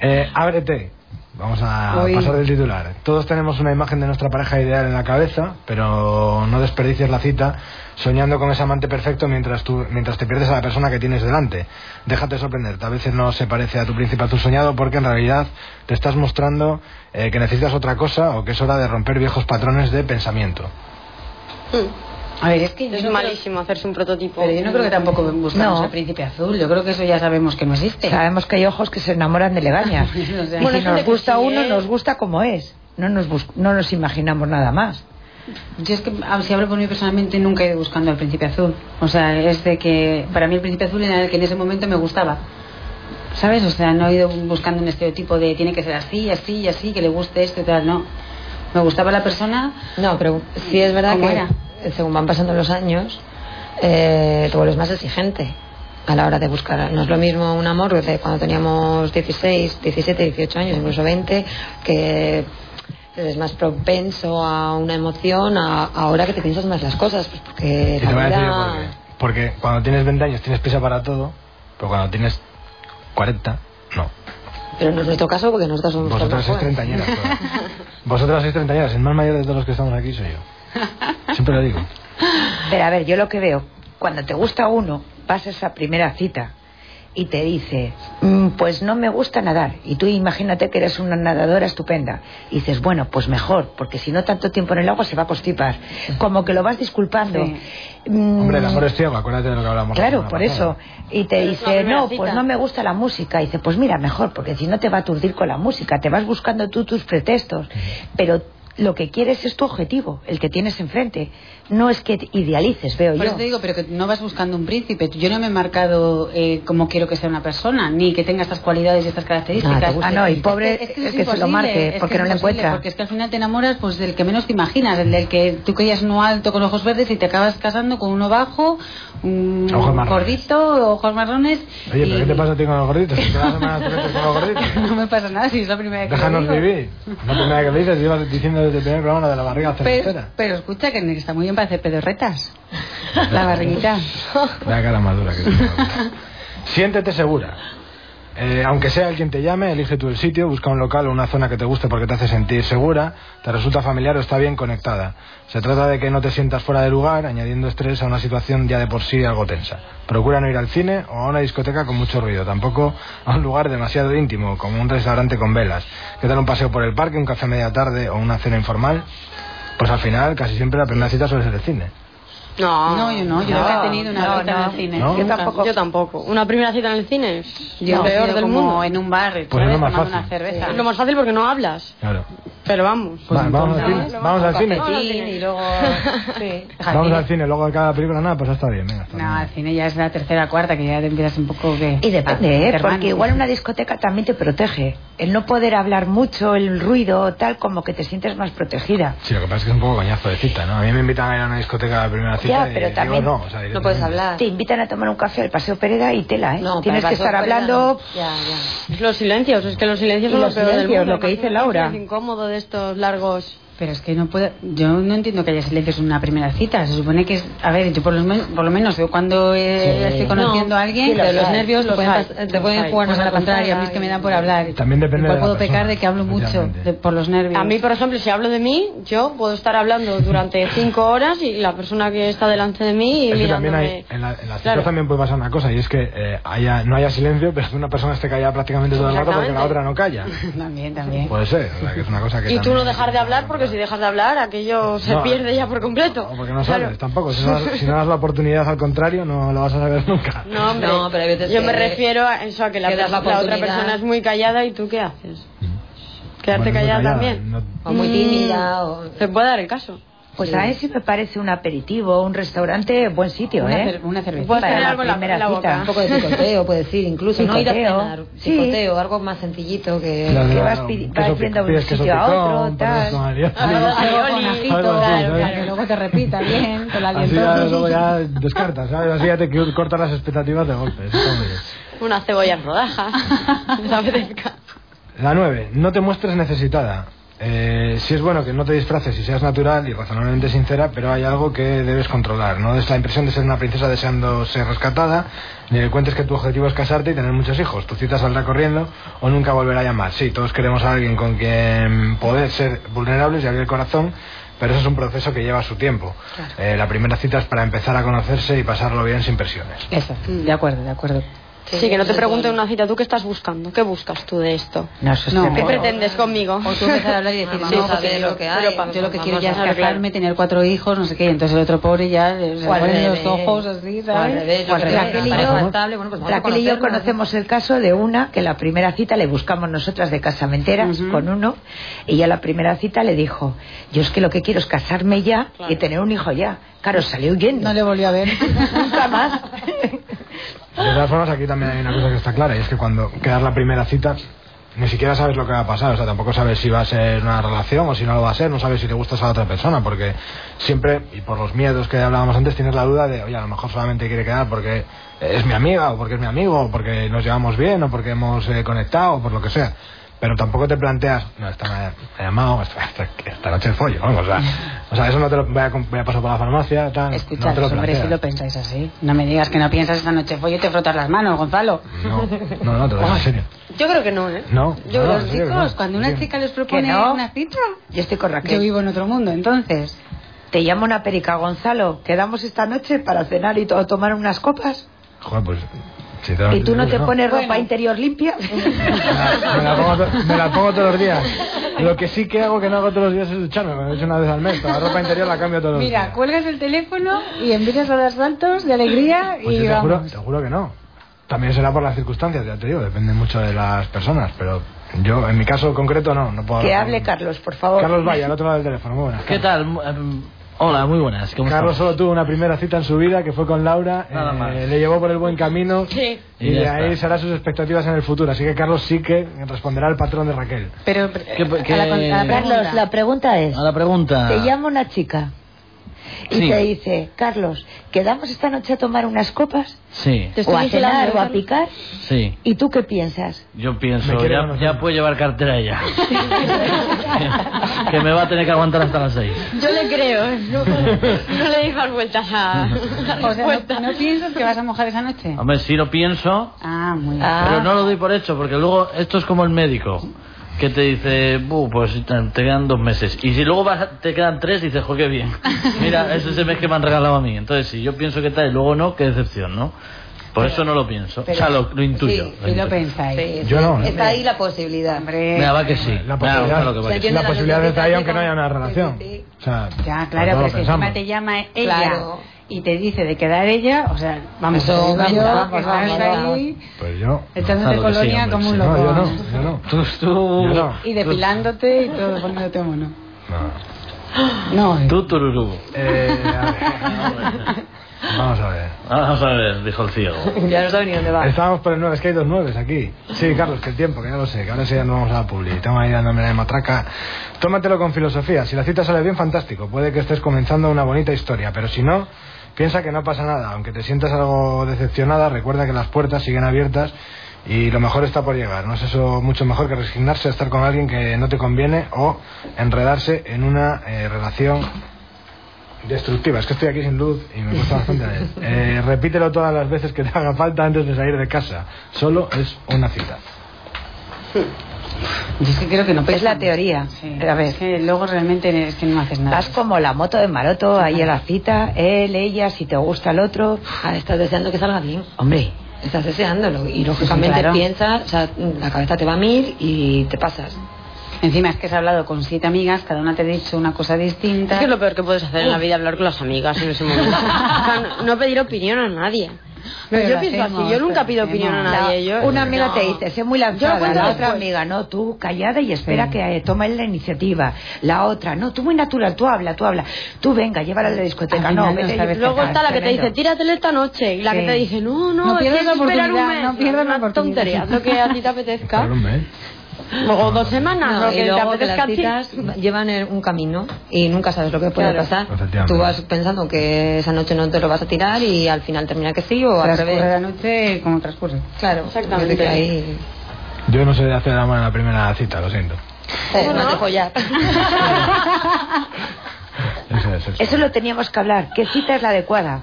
Eh, ábrete. Vamos a pasar del titular. Todos tenemos una imagen de nuestra pareja ideal en la cabeza, pero no desperdicies la cita soñando con ese amante perfecto mientras, tú, mientras te pierdes a la persona que tienes delante. Déjate sorprender. A veces no se parece a tu príncipe azul soñado porque en realidad te estás mostrando eh, que necesitas otra cosa o que es hora de romper viejos patrones de pensamiento. A ver, es que Es no creo- malísimo hacerse un prototipo. pero yo no creo que tampoco buscamos No. el príncipe azul, yo creo que eso ya sabemos que no existe. Sabemos que hay ojos que se enamoran de legañas. O sea, y Bueno, si nos gusta sí, uno, ¿eh? nos gusta como es. No nos, bus- no nos imaginamos nada más. Yo es que, ah, si hablo por mí personalmente, nunca he ido buscando al príncipe azul. O sea, es de que para mí el príncipe azul era el que en ese momento me gustaba. ¿Sabes? O sea, no he ido buscando un estereotipo de tiene que ser así, así y así, que le guste esto y tal, no. Me gustaba la persona. No, pero sí es verdad ¿Cómo que era? Según van pasando los años, eh, te vuelves más exigente a la hora de buscar. No es lo mismo un amor de cuando teníamos 16, 17, 18 años, incluso 20, que eres más propenso a una emoción a- ahora que te piensas más las cosas. Pues porque la vida- por qué. Porque cuando tienes 20 años tienes prisa para todo, pero cuando tienes 40, no. Pero no es nuestro caso porque nosotros somos Vosotras sois treintañeras. Vosotras sois treintañeras. El más mayor de todos los que estamos aquí soy yo. Siempre lo digo. Pero a ver, yo lo que veo, cuando te gusta uno, vas a esa primera cita y te dice, "Mm, pues no me gusta nadar. Y tú imagínate que eres una nadadora estupenda. Y dices, bueno, pues mejor, porque si no tanto tiempo en el agua se va a constipar. Como que lo vas disculpando. Mm, Hombre, el amor es ciego, acuérdate de lo que hablamos. la Claro, por pasada. eso. Y te Pero dice, no, cita. pues no me gusta la música. Y dice, pues mira, mejor, porque si no te va a aturdir con la música. Te vas buscando tú tus pretextos. Pero lo que quieres es tu objetivo, el que tienes enfrente. No es que idealices, veo Por yo. eso te digo, pero que no vas buscando un príncipe. Yo no me he marcado eh, cómo quiero que sea una persona, ni que tenga estas cualidades y estas características. Ah, te gusta. Ah, no, y Es pobre que- es que el es que se lo marque, es que porque no lo encuentra. Porque es que al final te enamoras pues del que menos te imaginas, el del que tú querías uno alto con ojos verdes y te acabas casando con uno bajo, un Ojos gordito, ojos marrones. Oye, ¿pero y- qué te pasa a ti con los gorditos? Te con los no me pasa nada si es la primera vez que Déjanos vivir. La primera que lo dices, llevas diciendo desde el primer programa de la barriga Pero, cervecera. pero escucha que está muy bien para hacer pedorretas. La barriguita. La cara madura que tiene. Siéntete segura. Eh, aunque sea el quien te llame, elige tú el sitio, busca un local o una zona que te guste porque te hace sentir segura, te resulta familiar o está bien conectada. Se trata de que no te sientas fuera de lugar, añadiendo estrés a una situación ya de por sí algo tensa. Procura no ir al cine o a una discoteca con mucho ruido, tampoco a un lugar demasiado íntimo, como un restaurante con velas. ¿Qué tal un paseo por el parque, un café a media tarde o una cena informal? Pues al final, casi siempre la primera cita suele ser el cine. No, No, yo no, yo nunca he tenido una no, cita en no. el cine. ¿No? Yo Nunca. tampoco. Yo tampoco. ¿Una primera cita en el cine? Yo peor del como mundo. en un bar, Pues ¿sabes? es lo más Tomando fácil. una cerveza. Es lo más fácil porque no hablas. Claro. Pero vamos. Pues Va- vamos al cine. Vamos al cine. y luego... Sí. Vamos al cine, luego de cada película, nada, pues está bien, venga. está No, bien. al cine ya es la tercera cuarta, que ya te empiezas un poco que... Y depende, ¿eh? porque igual una discoteca también te protege. El no poder hablar mucho, el ruido, tal, como que te sientes más protegida. Sí, lo que pasa es que es un poco coñazo de cita, ¿no? A mí me invitan a ir a una discoteca a la primera cita Ya, y pero digo también no, o sea, No puedes hablar. Te invitan a tomar un café al Paseo Pereda y tela, ¿eh? No, Tienes que estar hablando... no. Ya, ya. Los silencios, es que los silencios son los lo peor del silencios, mundo. lo que dice Laura. Es incómodo de estos largos. Pero es que no puedo... Yo no entiendo que haya silencios en una primera cita. Se supone que es... A ver, yo por lo, men- por lo menos yo cuando eh, estoy conociendo No, a alguien, sí, los los hay, nervios te los pueden, hay, pas- te los pueden jugar Pues a la contraria. A mí es que me y- da por hablar. También depende Igual de la puedo pecar persona, de que hablo mucho de- por los nervios. A mí, por ejemplo, si hablo de mí, yo puedo estar hablando durante cinco horas y la persona que está delante de mí y Es que también hay, en, la, en las Claro. también puede pasar una cosa y es que eh, haya, no haya silencio, pero que una persona esté callada prácticamente todo el rato porque la otra no calla. También, también. Puede ser, o sea, que es una cosa que Y tú no dejar de hablar porque si dejas de hablar aquello se No, pierde ya por completo. No, porque no Claro. sabes tampoco. Si no, das, si no das la oportunidad al contrario, no lo vas a saber nunca. No, hombre, No, pero yo que- me refiero a eso, a que la, que la la otra persona es muy callada y tú qué haces. Quedarte Bueno, callada, callada, también. no- O muy tímida. O... Se puede dar el caso. Pues a él sí me parece un aperitivo, un restaurante, buen sitio, Una, ¿eh? cer- una cervecita. Puedes Para tener la algo en la, la cita. boca. Un poco de picoteo, puede decir, incluso. No ir a Picoteo, cenar, sí. picoteo, algo más sencillito que... Claro, que vas vas viendo pic- de un sitio a otro, tal. claro, que luego te repita bien, con la Así ya, luego ya descartas, ¿sabes? Así ya te cortas las expectativas de golpe. eso está muy bien. Una cebolla en apetezca. La 9. No te muestres necesitada. Eh, sí es bueno que no te disfraces y seas natural y razonablemente sincera, pero hay algo que debes controlar. No des la impresión de ser una princesa deseando ser rescatada, ni le cuentes que tu objetivo es casarte y tener muchos hijos. Tu cita saldrá corriendo o nunca volverá a llamar. Sí, todos queremos a alguien con quien poder ser vulnerables y abrir el corazón, pero eso es un proceso que lleva su tiempo. Eh, la primera cita es para empezar a conocerse y pasarlo bien sin presiones. Eso, de acuerdo, de acuerdo. Sí, que no te pregunte en una cita, ¿tú qué estás buscando? ¿Qué buscas tú de esto? No, eso es No, ¿Qué pretendes conmigo? O tú empezar a hablar y decir, Vamos no, a porque ver yo, lo que hay, yo lo que quiero ya es casarme, claro. tener cuatro hijos, no sé qué, y entonces el otro pobre ya se ponen los ojos así, ¿sabes? revés. Raquel y yo- pues y yo conocemos el caso de una que la primera cita le buscamos nosotras de casamenteras con uno y ya la primera cita le dijo, yo es que lo que quiero es casarme ya y tener un hijo ya. Claro, salió huyendo. No le volvió a ver. Nunca más. De todas formas, aquí también hay una cosa que está clara, y es que cuando quedas la primera cita, ni siquiera sabes lo que va a pasar, o sea, tampoco sabes si va a ser una relación o si no lo va a ser, no sabes si te gustas a la otra persona, porque siempre, y por los miedos que hablábamos antes, tienes la duda de, oye, a lo mejor solamente quiere quedar porque es mi amiga, o porque es mi amigo, o porque nos llevamos bien, o porque hemos eh, conectado, o por lo que sea. Pero tampoco te planteas, no, esta me ha, llamado, esta, esta- esta noche follo, vamos, o sea, o sea, eso no te lo voy a, comp- voy a pasar por la farmacia, tal, Escucha, no te lo hombre, si lo pensáis así. No me digas que no piensas esta noche follo y te frotas las manos, Gonzalo. No, no, no, te lo digo en serio. Yo creo que no, ¿eh? No, Yo, no, los chicos, no. cuando una Sí. chica les propone una cita, Yo estoy con Raquel. yo vivo en otro mundo, entonces. Te llamo una perica, Gonzalo. Quedamos esta noche para cenar y to- tomar unas copas. Joder, pues, ¿Y tú no te pones ropa Bueno. interior limpia? Me la, pongo to- me la pongo todos los días. Lo que sí que hago que no hago todos los días es ducharme, me lo he hecho una vez al mes. pero La ropa interior la cambio todos los Mira, días. cuelgas el teléfono y empiezas a dar saltos de alegría Pues y te juro, vamos. te juro que no. También será por las circunstancias, ya te digo, depende mucho de las personas, pero yo, en mi caso concreto, no, no puedo que hable con- Carlos, por favor. Carlos Vaya, al otro lado del teléfono, muy buenas. ¿Qué tal? Hola, muy buenas. ¿Cómo Carlos estamos? solo tuvo una primera cita en su vida que fue con Laura, Nada eh, más. le llevó por el buen camino Sí. y, ahí será sus expectativas en el futuro. Así que Carlos sí que responderá al patrón de Raquel. Pero, ¿Qué- a la, qué- a la pregunta. Carlos, la pregunta es, A la pregunta. te llama una chica y Sí. te dice, Carlos, ¿quedamos esta noche a tomar unas copas? Sí, Te estoy ¿O a cenar ¿eh, o a picar? sí. ¿Y tú qué piensas? Yo pienso, ya, ya puede llevar cartera ella. que me va a tener que aguantar hasta las seis. Yo le creo, ¿eh? no, no le deis más vueltas a la O sea, respuesta. ¿no, no piensas que vas a mojar esa noche? Hombre, sí lo pienso, Ah, muy bien. Ah. pero no lo doy por hecho, porque luego esto es como el médico. Que te dice, "Bu, pues te te quedan dos meses. Y si luego vas- te quedan tres, dices, jo, qué bien. Mira, ese es el mes que me han regalado a mí. Entonces, si yo pienso que tal y luego no, qué decepción, ¿no? Por eso no lo pienso. o sea, lo, lo intuyo. sí, lo Si lo pensáis. Sí, Yo sí. no, ¿eh? Está ahí la posibilidad. Hombre. Venga, va que sí. La posibilidad, ojalá que va Se que sí. la posibilidad está ahí aunque no haya una relación. sí, sí. O sea, Ya, claro, pero es que encima te llama ella Claro. Y te dice de quedar ella, o sea, vamos, Eso, vamos, yo vamos, ahí Pues yo. echándote Claro que sí, colonia hombre, como un sí. loco. No, yo no, yo no. Tú, tú, Yo no. Y depilándote y todo poniéndote mono. No. No, eh. tú, tururú. Eh, a ver. Vamos a ver. Vamos a ver, dijo el ciego. Ya no sabe ni dónde va. Estábamos por el 9, es que hay dos nueves aquí. Sí, Carlos, que el tiempo, que ya lo sé, que ahora sí ya no vamos a la publi. Tengo ahí dándome de matraca. Tómatelo con filosofía. Si la cita sale bien, fantástico. Puede que estés comenzando una bonita historia, pero si no, piensa que no pasa nada. Aunque te sientas algo decepcionada, recuerda que las puertas siguen abiertas y lo mejor está por llegar. No es eso mucho mejor que resignarse a estar con alguien que no te conviene o enredarse en una eh, relación destructiva. Es que estoy aquí sin luz y me cuesta bastante. Eh, repítelo todas las veces que te haga falta antes de salir de casa. Solo es una cita. Yo es que creo que no Es la teoría. Sí. A ver. Es que luego realmente es que no haces nada. Vas como la moto de Maroto ahí a la cita, él, ella, si te gusta el otro. Ah, estás deseando que salga bien. Hombre, Estás deseándolo y lógicamente claro. piensas, o sea, la cabeza te va a mil y te pasas. Encima es que has hablado con siete amigas, cada una te ha dicho una cosa distinta. Es que es lo peor que puedes hacer en la vida, hablar con las amigas en ese momento. O sea, no, no pedir opinión a nadie. Pero yo pienso hacemos, así, yo nunca pido hacemos. opinión a nadie. Yo, una amiga no. te dice, sé muy Yo lanzada, lo cuento la otra amiga, no, tú callada y espera Sí. que eh, tome la iniciativa. La otra, no, tú muy natural, tú habla, tú habla. Tú venga, llévala a la discoteca, no, no vete, sabes Luego está la que te dice, tíratele esta noche. Y la Sí. que te dice, no, no, No pierdas la un oportunidad, mes. no pierdas la oportunidad. tontería, haz lo que a ti te apetezca. Luego dos semanas, No, lo y que te luego que las citas llevan un camino y nunca sabes lo que puede Claro. pasar. Tú vas pensando que esa noche no te lo vas a tirar y al final termina que sí o al Transcurre la revés. noche como transcurre. Claro, Exactamente. que ahí Yo no sé de hacer el amor en la primera cita, lo siento. eh, no te follar. Eso es, eso. Eso lo teníamos que hablar. ¿Qué cita es la adecuada?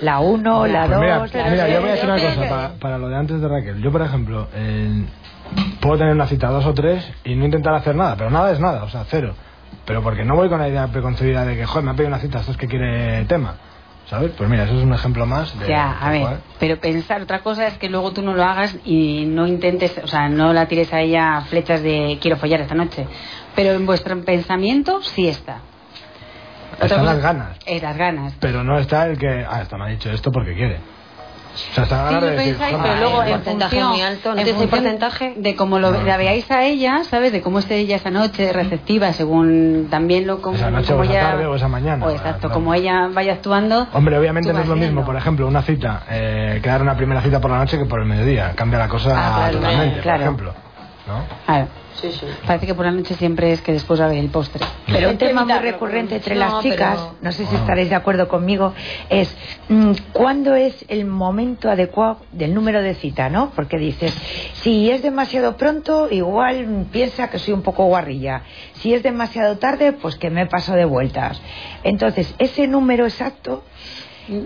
La uno, la Pues mira, dos, la mira, yo voy a decir una cosa que- para, para lo de antes de Raquel. Yo, por ejemplo, eh, puedo tener una cita dos o tres y no intentar hacer nada, pero nada es nada, o sea, cero. Pero porque no voy con la idea preconcebida de que, joder, me ha pedido una cita, esto es que quiere tema. ¿Sabes? Pues mira, eso es un ejemplo más de. Ya, a ver, pero pensar otra cosa es que luego tú no lo hagas y no intentes, o sea, no la tires a ella flechas de quiero follar esta noche. Pero en vuestro pensamiento sí está. Están las ganas. Eh, las ganas. Pero no está el que, ah, esta me ha dicho esto porque quiere. O sea, está Sí de decir, pensáis, pero luego en porcentaje función, muy alto, ¿no función porcentaje? de cómo lo, la veáis a ella, ¿sabes? De cómo esté ella esa noche receptiva, según también lo como, Esa noche como o esa ella, tarde o esa mañana, o exacto, claro. como ella vaya actuando. Hombre, obviamente no es lo mismo, viendo. por ejemplo, una cita, eh, quedar una primera cita por la noche que por el mediodía. Cambia la cosa Ah, claro, totalmente, claro. por ejemplo. ¿No? Claro. Parece que por la noche siempre es que después va a haber el postre. Pero un tema muy recurrente entre No, las chicas, pero- no sé si estaréis de acuerdo conmigo, es mm, cuándo es el momento adecuado del número de cita, ¿no? Porque dices, si es demasiado pronto, igual piensa que soy un poco guarrilla. Si es demasiado tarde, pues que me paso de vueltas. Entonces, ese número exacto,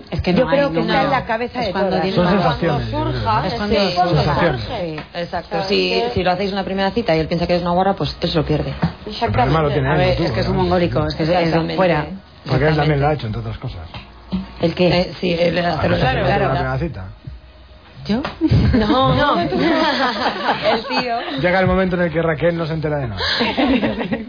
Es que yo no creo hay que está número. en la cabeza Es de cuando todas. tiene Son una- sensaciones. Cuando yo creo, surja, ¿no? Es sí, cuando surge. Exacto. Si, si lo hacéis en la primera cita y él piensa que es una guarra, pues él se lo pierde. El problema lo tiene A él, ver, no tú, es que es un ¿no? mongólico, es que es- Exactamente. fuera. Porque él también Exactamente. lo ha hecho, entre otras cosas. ¿El qué? Eh, sí, él hacerlo Claro, claro. primera la primera cita. ¿Yo? No, no. el tío. Llega el momento en el que Raquel no se entera de nada.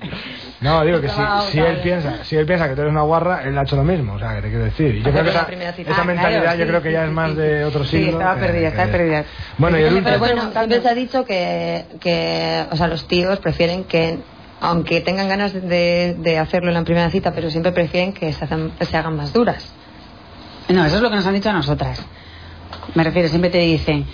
No, digo que si, si él piensa, si él piensa que tú eres una guarra, él ha hecho lo mismo, o sea, que te quiero decir. Y yo creo que esa, primera cita. esa mentalidad claro, yo sí, creo que ya sí, es sí, más sí. de otro Sí, siglo. estaba que- perdida, que- estaba perdida. Bueno, y el Pero último. bueno, siempre se ha dicho que, que, o sea, los tíos prefieren que, aunque tengan ganas de, de hacerlo en la primera cita, pero siempre prefieren que se, hacen- se hagan más duras. No, eso es lo que nos han dicho a nosotras. Me refiero, siempre te dicen,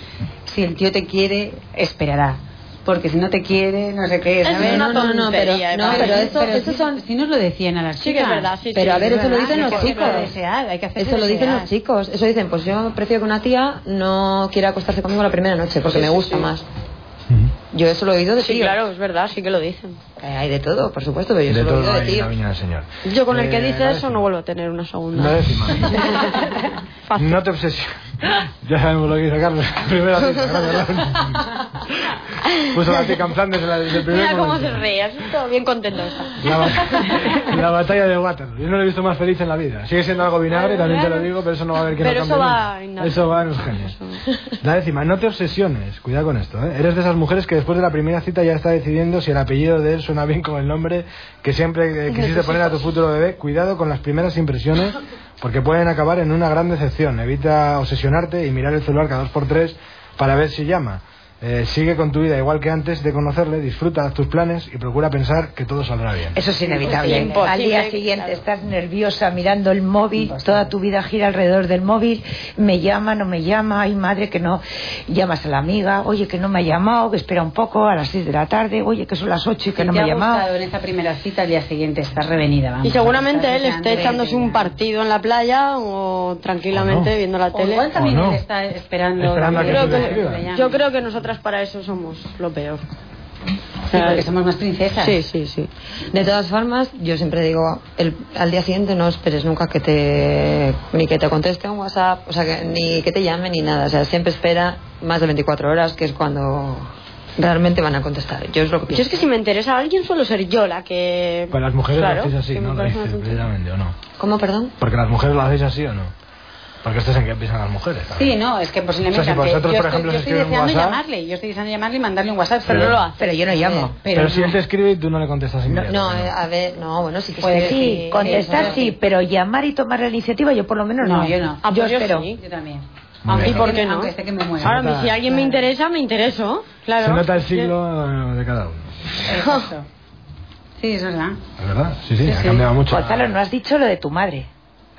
si el tío te quiere, esperará. Porque si no te quiere, no sé qué, Es ¿sabes? una no, no, no, pero- no, pero eso- pero eso son- Si nos lo decían a las Sí que chicas. es verdad, sí, Pero sí, a ver, es eso lo dicen Hay los que chicos. desear, hay que hacerlo Eso lo dicen desear. los chicos. Eso dicen, pues yo prefiero que una tía no quiera acostarse conmigo la primera noche porque Sí, me gusta sí. más. Yo eso lo he oído de Sí, tíos. claro, es verdad, sí que lo dicen. Eh, Hay de todo, por supuesto, pero yo De eso lo he oído de hay en la tíos. viña del Señor. Yo con el que Eh, dice eso décima. no vuelvo a tener una segunda. La décima. Fácil. No te obsesiones. Ya sabemos lo que dice Carlos. Primera cita, gracias. Puso la tica en Flandes en la- desde el primer Mira cómo momento. se así todo bien contento está. La, ba- la batalla de Waterloo. Yo no lo he visto más feliz en la vida. Sigue siendo algo vinagre, también te lo digo, pero eso no va a haber que Pero no eso cambie va nunca. innato. Eso va en los genes. La décima, no te obsesiones. Cuidado con esto, ¿eh? Eres de esas mujeres que después de la primera cita ya está decidiendo si el apellido de él suena bien con el nombre que siempre eh, quisiste poner a tu futuro bebé. Cuidado con las primeras impresiones porque pueden acabar en una gran decepción. Evita obsesionarte y mirar el celular cada dos por tres para ver si llama. Eh, sigue con tu vida igual que antes de conocerle, disfruta tus planes y procura pensar que todo saldrá bien. Eso es inevitable. Al día siguiente claro. estás nerviosa mirando el móvil, toda tu vida gira alrededor del móvil, me llama, no me llama, ay madre que no, llamas a la amiga, oye que no me ha llamado, que espera un poco a las 6 de la tarde, oye que son las 8 y que Si no me ha ha llamado. en esa primera cita, al día siguiente estás revenida, vamos. Y seguramente él esté echándose un partido en la playa o tranquilamente O no. viendo la O tele. igual también ¿O no? él está esperando, Esperando a que que- yo creo que nosotras para eso somos lo peor. Sí, porque somos más princesas. Sí, sí, sí. De todas formas, yo siempre digo, el, al día siguiente no esperes nunca que te ni que te conteste un WhatsApp, o sea, que, ni que te llame ni nada, o sea, siempre espera más de 24 horas, que es cuando realmente van a contestar. Yo es lo que Yo pienso. es que si me interesa a alguien suelo ser yo la que... Pues las mujeres Claro, lo hacéis así, ¿no? Lo ¿o no? ¿Cómo, perdón? Porque las mujeres lo hacéis así o no. Porque esto es en qué piensan las mujeres. ¿sabes? Sí, no, es que posiblemente. O sea, si vosotros, yo por estoy, ejemplo, yo estoy deseando WhatsApp- llamarle, yo estoy deseando llamarle y mandarle un WhatsApp, pero, Pero- no lo hace. Pero yo no llamo. Pero, Pero si él te escribe y tú no le contestas No, inmediato. no, eh, a ver, no, bueno, sí que Puede sí. que Sí, contestar sí, pero llamar y tomar la iniciativa yo por lo menos no. No, yo no. Ah, yo pues yo espero. sí. Yo también. Aunque. ¿Y por qué no? Que me. Ahora, nota- si alguien me interesa, me intereso. Claro. Se nota el siglo eh, de cada uno. Exacto. Sí, eso es verdad. ¿Es verdad? Sí, sí, Sí, ha sí. cambiado mucho. Gonzalo, no has dicho lo de tu madre.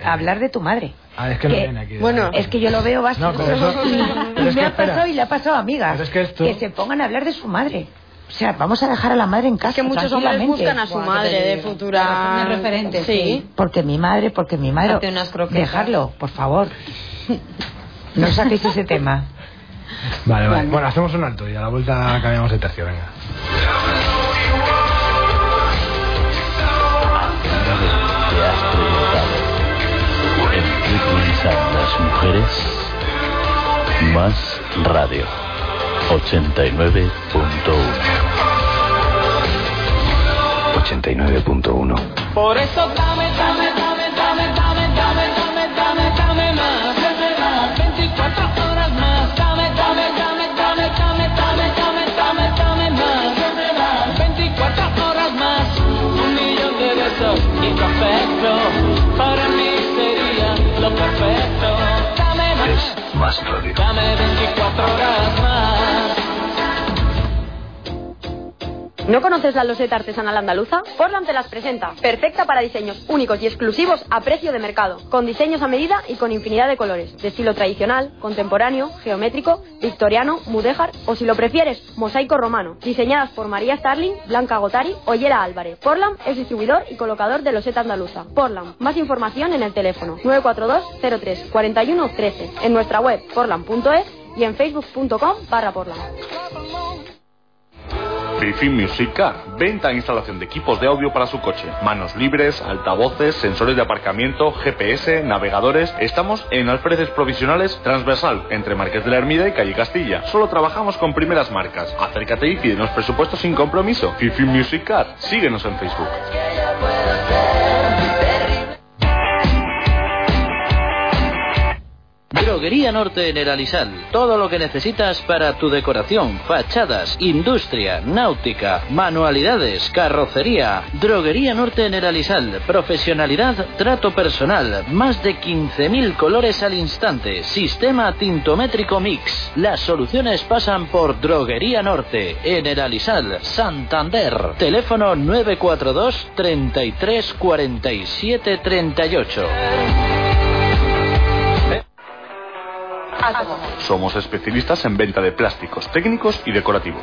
Hablar de tu madre. Ah, es que no Que- viene aquí. bueno, Es que yo lo veo bastante. No, pero eso- y me ha pasado y le ha pasado a amigas. Pero es que esto- se pongan a hablar de su madre. O sea, vamos a dejar a la madre en casa. Es que muchos hombres buscan a su Buah, madre de futura... Referente, sí. Porque mi madre, porque mi madre. Unas. Dejarlo, por favor. No saquéis ese tema. Vale, vale. Vale. Bueno, hacemos un alto y a la vuelta cambiamos de tercio, venga. Más radio 89.1 89.1 Por eso dame, dame, dame, 24 horas ¿No conoces la loseta artesanal andaluza? Portland te las presenta. Perfecta para diseños únicos y exclusivos a precio de mercado. Con diseños a medida y con infinidad de colores. De estilo tradicional, contemporáneo, geométrico, victoriano, mudéjar o si lo prefieres, mosaico romano. Diseñadas por María Starling, Blanca Gotari o Yera Álvarez. Portland es distribuidor y colocador de loseta andaluza. Portland. Más información en el teléfono 942 03 41 13. En nuestra web portland.es y en facebook.com barra portland. Fifi Music Car. Venta e instalación de equipos de audio para su coche. Manos libres, altavoces, sensores de aparcamiento, GPS, navegadores. Estamos en Alfredes Provisionales Transversal, entre Marqués de la Hermida y Calle Castilla. Solo trabajamos con primeras marcas. Acércate y pídenos presupuestos sin compromiso. Fifi Music Car. Síguenos en Facebook. Droguería Norte en. Todo lo que necesitas para tu decoración, fachadas, industria, náutica, manualidades, carrocería. Droguería Norte en el. Profesionalidad, trato personal. Más de 15.000 colores al instante. Sistema tintométrico mix. Las soluciones pasan por Droguería Norte en Santander. Teléfono 942 33 47 38. Somos especialistas en venta de plásticos técnicos y decorativos.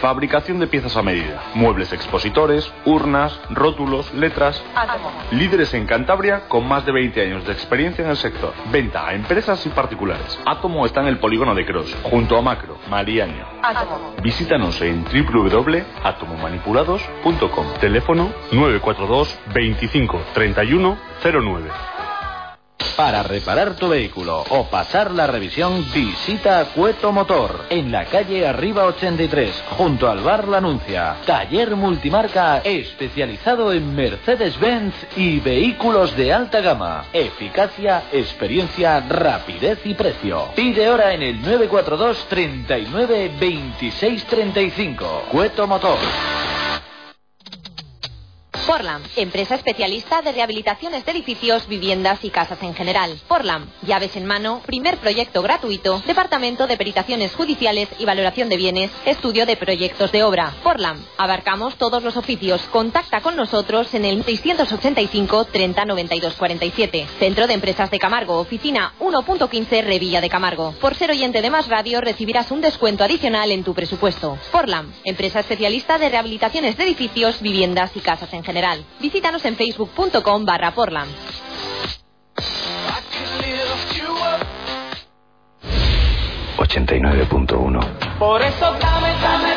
Fabricación de piezas a medida. Muebles expositores, urnas, rótulos, letras. Líderes en Cantabria con más de 20 años de experiencia en el sector. Venta a empresas y particulares. Átomo está en el polígono de Cross, junto a Macro, Mariaño. Visítanos en www.atomomanipulados.com. Teléfono 942 25 31 09. Para reparar tu vehículo o pasar la revisión, visita Cueto Motor en la calle Arriba 83, junto al bar La Anuncia. Taller multimarca especializado en Mercedes-Benz y vehículos de alta gama. Eficacia, experiencia, rapidez y precio. Pide hora en el 942 39 26 35. Cueto Motor. Porlam, empresa especialista de rehabilitaciones de edificios, viviendas y casas en general. Porlam, llaves en mano, primer proyecto gratuito, departamento de peritaciones judiciales y valoración de bienes, estudio de proyectos de obra. Porlam, abarcamos todos los oficios. Contacta con nosotros en el 685 30 92 47. Centro de Empresas de Camargo, oficina 1.15 Revilla de Camargo. Por ser oyente de Más Radio recibirás un descuento adicional en tu presupuesto. Porlam, empresa especialista de rehabilitaciones de edificios, viviendas y casas en general. Visítanos en facebook.com barra Portland. Por eso dame, dame,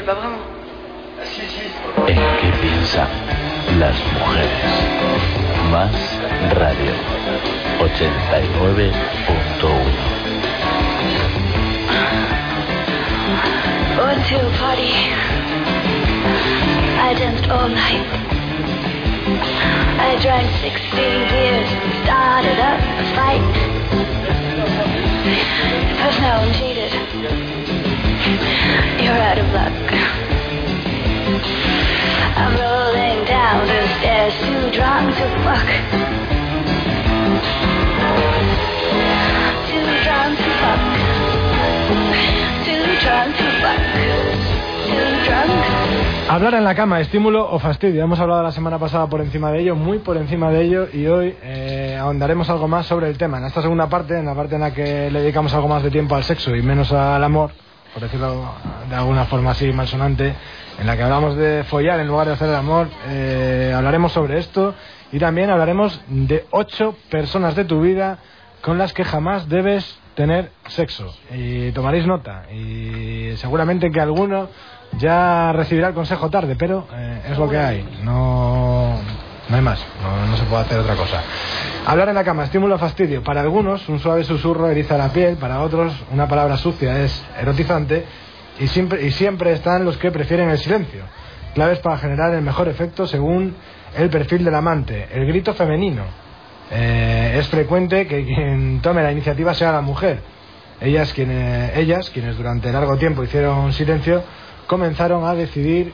No me digas pas vraiment. ¿En qué piensan las mujeres? Más radio. 89.1. Went to a party. I danced all night. I drank 16 beers and started up a fight. First now I'm cheated. You're out of luck. I'm rolling down the stairs, too drunk to fuck. Too drunk. Hablar en la cama, estímulo o fastidio. Hemos hablado la semana pasada por encima de ello, muy por encima de ello, y hoy eh, ahondaremos algo más sobre el tema. En esta segunda parte, en la parte en la que le dedicamos algo más de tiempo al sexo y menos al amor, por decirlo de alguna forma así malsonante, en la que hablamos de follar en lugar de hacer el amor, eh, hablaremos sobre esto y también hablaremos de ocho personas de tu vida con las que jamás debes tener sexo. Y tomaréis nota. Y seguramente que alguno ya recibirá el consejo tarde, pero eh, es lo que hay. No, no hay más. No, no se puede hacer otra cosa. Hablar en la cama, estímulo fastidio. Para algunos, un suave susurro eriza la piel. Para otros, una palabra sucia es erotizante. Y siempre, y siempre están los que prefieren el silencio. Claves para generar el mejor efecto según el perfil del amante. El grito femenino. eh, es frecuente que quien tome la iniciativa sea la mujer. Ellas quienes, ellas, quienes durante largo tiempo hicieron silencio, comenzaron a decidir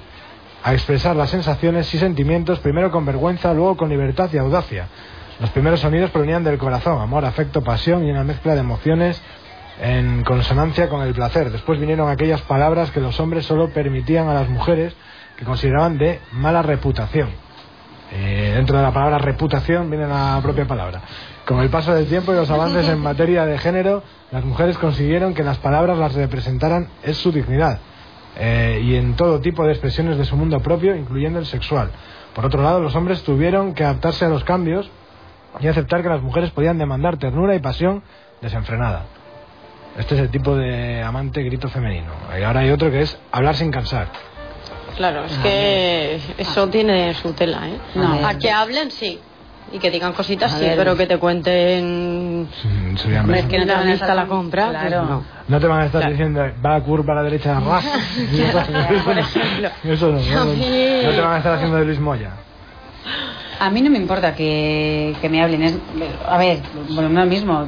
a expresar las sensaciones y sentimientos, primero con vergüenza, luego con libertad y audacia. Los primeros sonidos provenían del corazón, amor, afecto, pasión y una mezcla de emociones en consonancia con el placer. Después vinieron aquellas palabras que los hombres solo permitían a las mujeres que consideraban de mala reputación. Eh, dentro de la palabra reputación viene la propia palabra. Con el paso del tiempo y los avances en materia de género, las mujeres consiguieron que las palabras las representaran es su dignidad eh, y en todo tipo de expresiones de su mundo propio, incluyendo el sexual. Por otro lado, los hombres tuvieron que adaptarse a los cambios y aceptar que las mujeres podían demandar ternura y pasión desenfrenada. Este es el tipo de amante grito femenino. Y ahora hay otro que es hablar sin cansar. Claro, es que eso tiene su tela, ¿eh? No. a que hablen, sí. Y que digan cositas, A sí, ver. pero que te cuenten... sería Hombre, mejor. es que no te van a lista estar la compra, Claro. pues no. No te van a estar diciendo, va a curva a la derecha, ras. Por ejemplo. Eso no, no, no. No te van a estar haciendo de Luis Moya. A mí no me importa que, que me hablen. Es, a ver, bueno, lo mismo.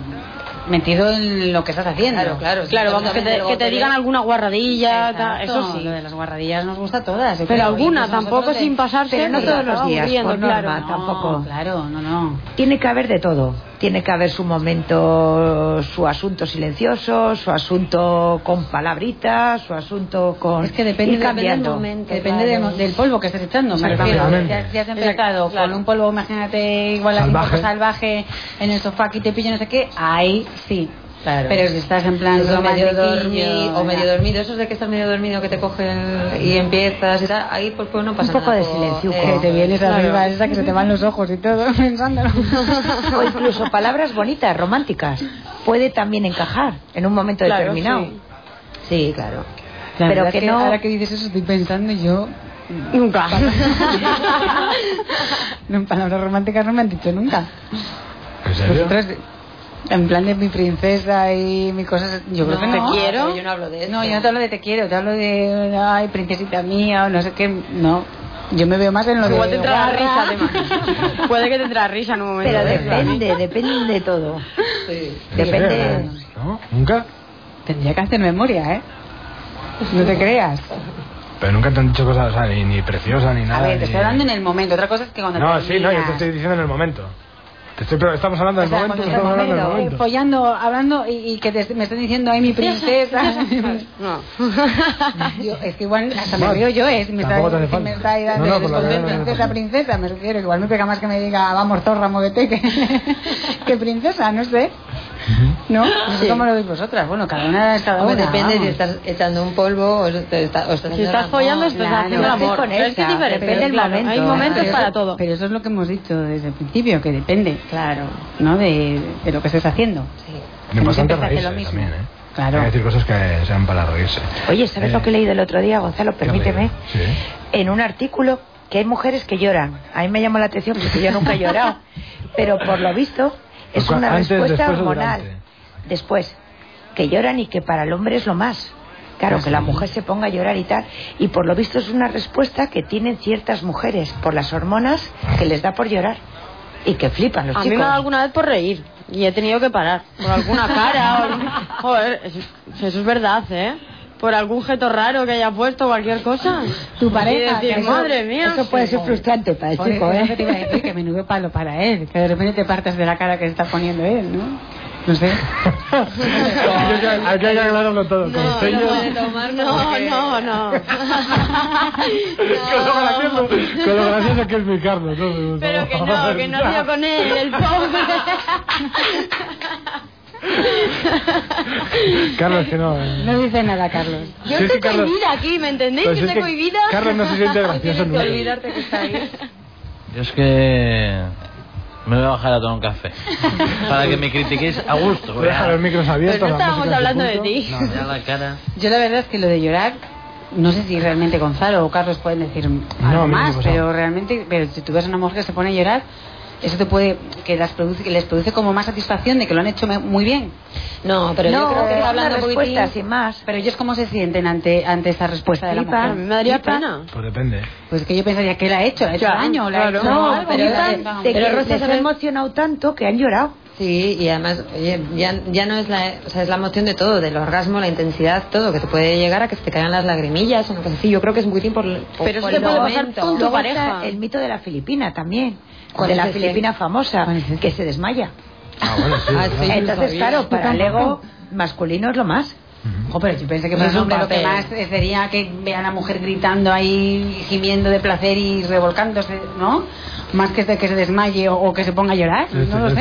Metido en lo que estás haciendo. Claro, claro, sí, Claro, vamos, que te, que te digan alguna guarradilla, ta- eso sí. Lo de las guarradillas nos gusta a todas. Pero creo, alguna, tampoco sin pasarse. Pero no todos los días, por claro. norma, No, tampoco. Claro, no, no. Tiene que haber de todo. Tiene que haber su momento, su asunto silencioso, su asunto con palabritas, su asunto con. Es que depende, ir depende del momento. Depende de- del polvo que estés echando. Me refiero. Si has, si has empezado con un polvo, imagínate, igual así un Salvaje. poco salvaje en el sofá que te pilla no sé qué, ahí sí. Claro. Pero si estás en plan Eso medio dormido o medio dormido, esos de que estás medio dormido que te cogen y empiezas y tal, ahí pues, pues no pasa Un poco nada. de pues, silencio, eh, que te vienes claro. arriba, esa que se te van los ojos y todo, pensándolo. O incluso palabras bonitas, románticas. Puede también encajar en un momento Claro, determinado. sí. Sí, claro. La Pero que es no- Ahora que dices eso, estoy pensando y yo. Nunca. no, en palabras románticas no me han dicho nunca. ¿En serio? Vosotras, en plan de mi princesa y mi cosas, yo creo que No, te quiero. Yo no hablo de eso. No, yo no te hablo de te quiero, te hablo de, ay, princesita mía o no sé qué. No, yo me veo más en lo de. Igual te entra la guarra. risa, además. Puede que te entre la risa en un momento. Pero ¿eh? depende, depende de todo. Depende. ¿No? ¿Nunca? Tendría que hacer memoria, ¿eh? No te creas. Pero nunca te han dicho cosas, o sea, ni, ni preciosas ni nada. A ver, te ni- estoy hablando en el momento. Otra cosa es que cuando No, sí, no, yo te estoy diciendo en el momento. Te estoy, pero estamos hablando O del sea, momento, estamos hablando del eh, momento. follando, hablando y, y que te- me estén diciendo, ay, mi princesa. No. Yo, es que igual hasta me río yo. Si me está, me está ahí dando No, no, la princesa, princesa, me refiero. Igual me pega más que me diga, vamos, zorra, muévete, que, que princesa, no sé. ¿No? No sé Sí. cómo lo veis vosotras. Bueno, cada una es cada Hombre, una. depende si vamos. estás echando un polvo o, te está- o estás Si haciendo estás follando, estás Claro, haciendo amor. con Pero es que es esa, diferente. depende del claro, momento. Hay momentos Pero para eso- todo. Pero eso es lo que hemos dicho desde el principio, que depende. Claro. ¿No? De, de lo que estés haciendo. Hace reírse lo mismo. también, ¿eh? Claro. Hay que decir cosas que sean para reírse. Oye, ¿sabes Eh, lo que he leído el otro día, Gonzalo? ¿qué has Permíteme. Sí. En un artículo que hay mujeres que lloran. A mí me llamó la atención porque yo nunca he llorado. Pero por lo visto es una antes, respuesta después hormonal. Después, que lloran y que para el hombre es lo más. Claro, que la mujer se ponga a llorar y tal. Y por lo visto es una respuesta que tienen ciertas mujeres por las hormonas que les da por llorar. Y que flipan los A mí chicos. me ha dado alguna vez por reír y he tenido que parar por alguna cara. o Joder, eso, eso es verdad, ¿eh? Por algún gesto raro que haya puesto, cualquier cosa. Tu pareja, Y decir, que eso- madre mía. Eso puede ser frustrante para el chico, que te iba a ¿eh? decir, que menudo palo para él. Que de repente te partes de la cara que se está poniendo él, ¿no? No sé. Hay que- hay que aclararlo todo. con No, no puede tomar, no, no, no. Con lo gracioso, con lo gracioso que es mi Carlos. ¿no? Pero que no, que no dio con él, el pobre. Carlos, que no. eh. No dice nada, Carlos. Yo Sí, estoy Carlos. cohibida aquí, ¿me entendéis? Pues es estoy cohibida. Carlos no se siente gracioso Tienes que nunca. olvidarte que está ahí. Yo es que me voy a bajar a tomar un café. Para que me critiquéis a gusto. Voy a dejar los micros abiertos. Pero no estábamos hablando de ti. No, no. Ya la cara. Yo la verdad es que lo de llorar, no sé si realmente Gonzalo o Carlos pueden decir algo no más, pasa. pero realmente, pero si tú ves a una mujer que se pone a llorar, eso te puede que, las produce, que les produce como más satisfacción de que lo han hecho muy bien. No, pero yo no, creo que está es hablando una un poquitín- sin más. Pero ellos cómo se sienten ante ante esta respuesta de la mujer. Me daría pena. Pues depende. Pues que yo pensaría que la ha hecho, le ha hecho Claro, daño, ha claro. hecho No, algo, pero Pero que Rosa sabe- ha emocionado tanto que han llorado. Sí, y además, oye, ya, ya no es la, o sea, es la emoción de todo, del orgasmo, la intensidad, todo, que te puede llegar a que se te caigan las lagrimillas o una cosa así. Yo creo que es muy por, por Pero eso por te puede pasar momento. con tu Luego pareja. está el mito de la Filipina también. ¿Cuál de es la ese? Filipina famosa, que se desmaya. Ah, bueno, sí. Ah. Entonces, claro, para el ego masculino es lo más. Pero yo pensé que para es un hombre lo que más sería que vea a la mujer gritando ahí, gimiendo de placer y revolcándose, ¿no? Más que de que se desmaye o, o que se ponga a llorar, estoy- no lo sé.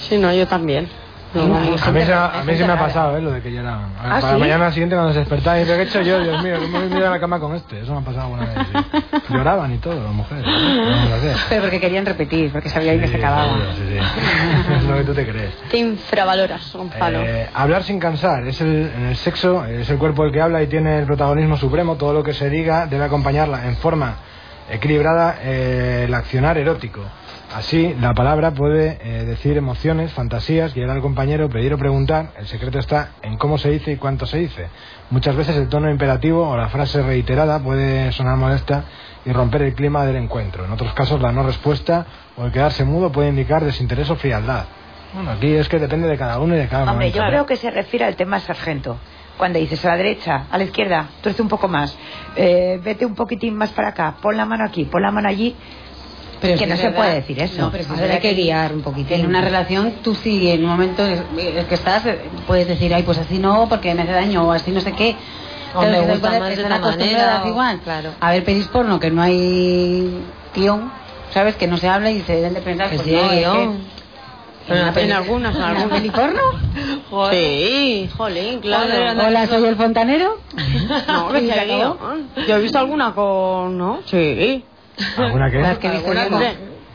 Sí, no, yo también. No, Hay- no, hay no. A mí, se, a mí se me ha pasado, ¿eh? Lo de que lloraban. A- ¿Ah, Para sí? mañana siguiente cuando se despertaban y dice, ¿qué he hecho yo? Dios mío, ¿cómo me he ido a la cama con este? Eso me ha pasado alguna vez. sí. Lloraban y todo, las mujeres. No lo sé. Pero porque querían repetir, porque sabían que se acababa. Sí, sí, sí. Es lo que tú te crees. Te infravaloras, Gonzalo. Eh, hablar sin cansar. Es el, en el sexo es el cuerpo el que habla y tiene el protagonismo supremo. Todo lo que se diga debe acompañarla en forma equilibrada eh, el accionar erótico. Así, la palabra puede eh, decir emociones, fantasías, guiar al compañero, pedir o preguntar. El secreto está en cómo se dice y cuánto se dice. Muchas veces el tono imperativo o la frase reiterada puede sonar molesta y romper el clima del encuentro. En otros casos, la no respuesta o el quedarse mudo puede indicar desinterés o frialdad. Bueno, aquí es que depende de cada uno y de cada Hombre, momento. yo creo que se refiere al tema sargento. Cuando dices a la derecha, a la izquierda, tuerce un poco más, eh, vete un poquitín más para acá, pon la mano aquí, pon la mano allí. Pero que sí no es se verdad. puede decir eso. No, pero sí A es ver, verdad hay que guiar un poquitín. En una relación, tú sí, en un momento en el que estás, eh, puedes decir, ay, pues así no, porque me hace daño, o así no sé qué. O Claro, me que gusta más de acostumbradas manera, o- igual. claro. A ver, pelis porno, que no hay guion, ¿sabes? Que no se habla y se deben de pensar, Que pues sí no, es guion. que- Pero una en algunas, en ¿Una? Sí, jolín, claro. Hola, soy el fontanero. No, que ¿Y se. Yo he visto alguna con... ¿No? Sí. ¿Alguna qué? Las que he visto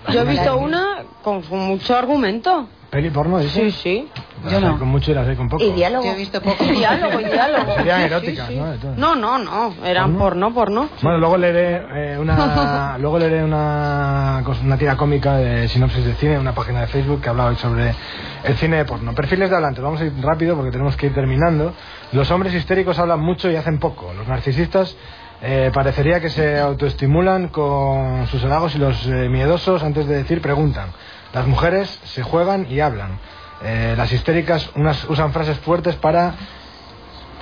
yo. He visto una con, con mucho argumento. ¿Peli porno, Sí, dices? sí. Las Yo no. con mucho y las hay con poco. Y diálogo. Yo he visto poco. diálogo, y diálogo. Serían Sí, eróticas, sí, sí. ¿no? No, no, no. Eran porno, porno. Bueno, luego leeré eh, una luego leeré una una tira cómica de sinopsis de cine, una página de Facebook que hablaba hoy sobre el cine de porno. Perfiles de hablantes, vamos a ir rápido porque tenemos que ir terminando. Los hombres histéricos hablan mucho y hacen poco. Los narcisistas eh, parecería que se autoestimulan con sus halagos y los eh, miedosos antes de decir preguntan. Las mujeres se juegan y hablan. Eh, las histéricas unas usan frases fuertes para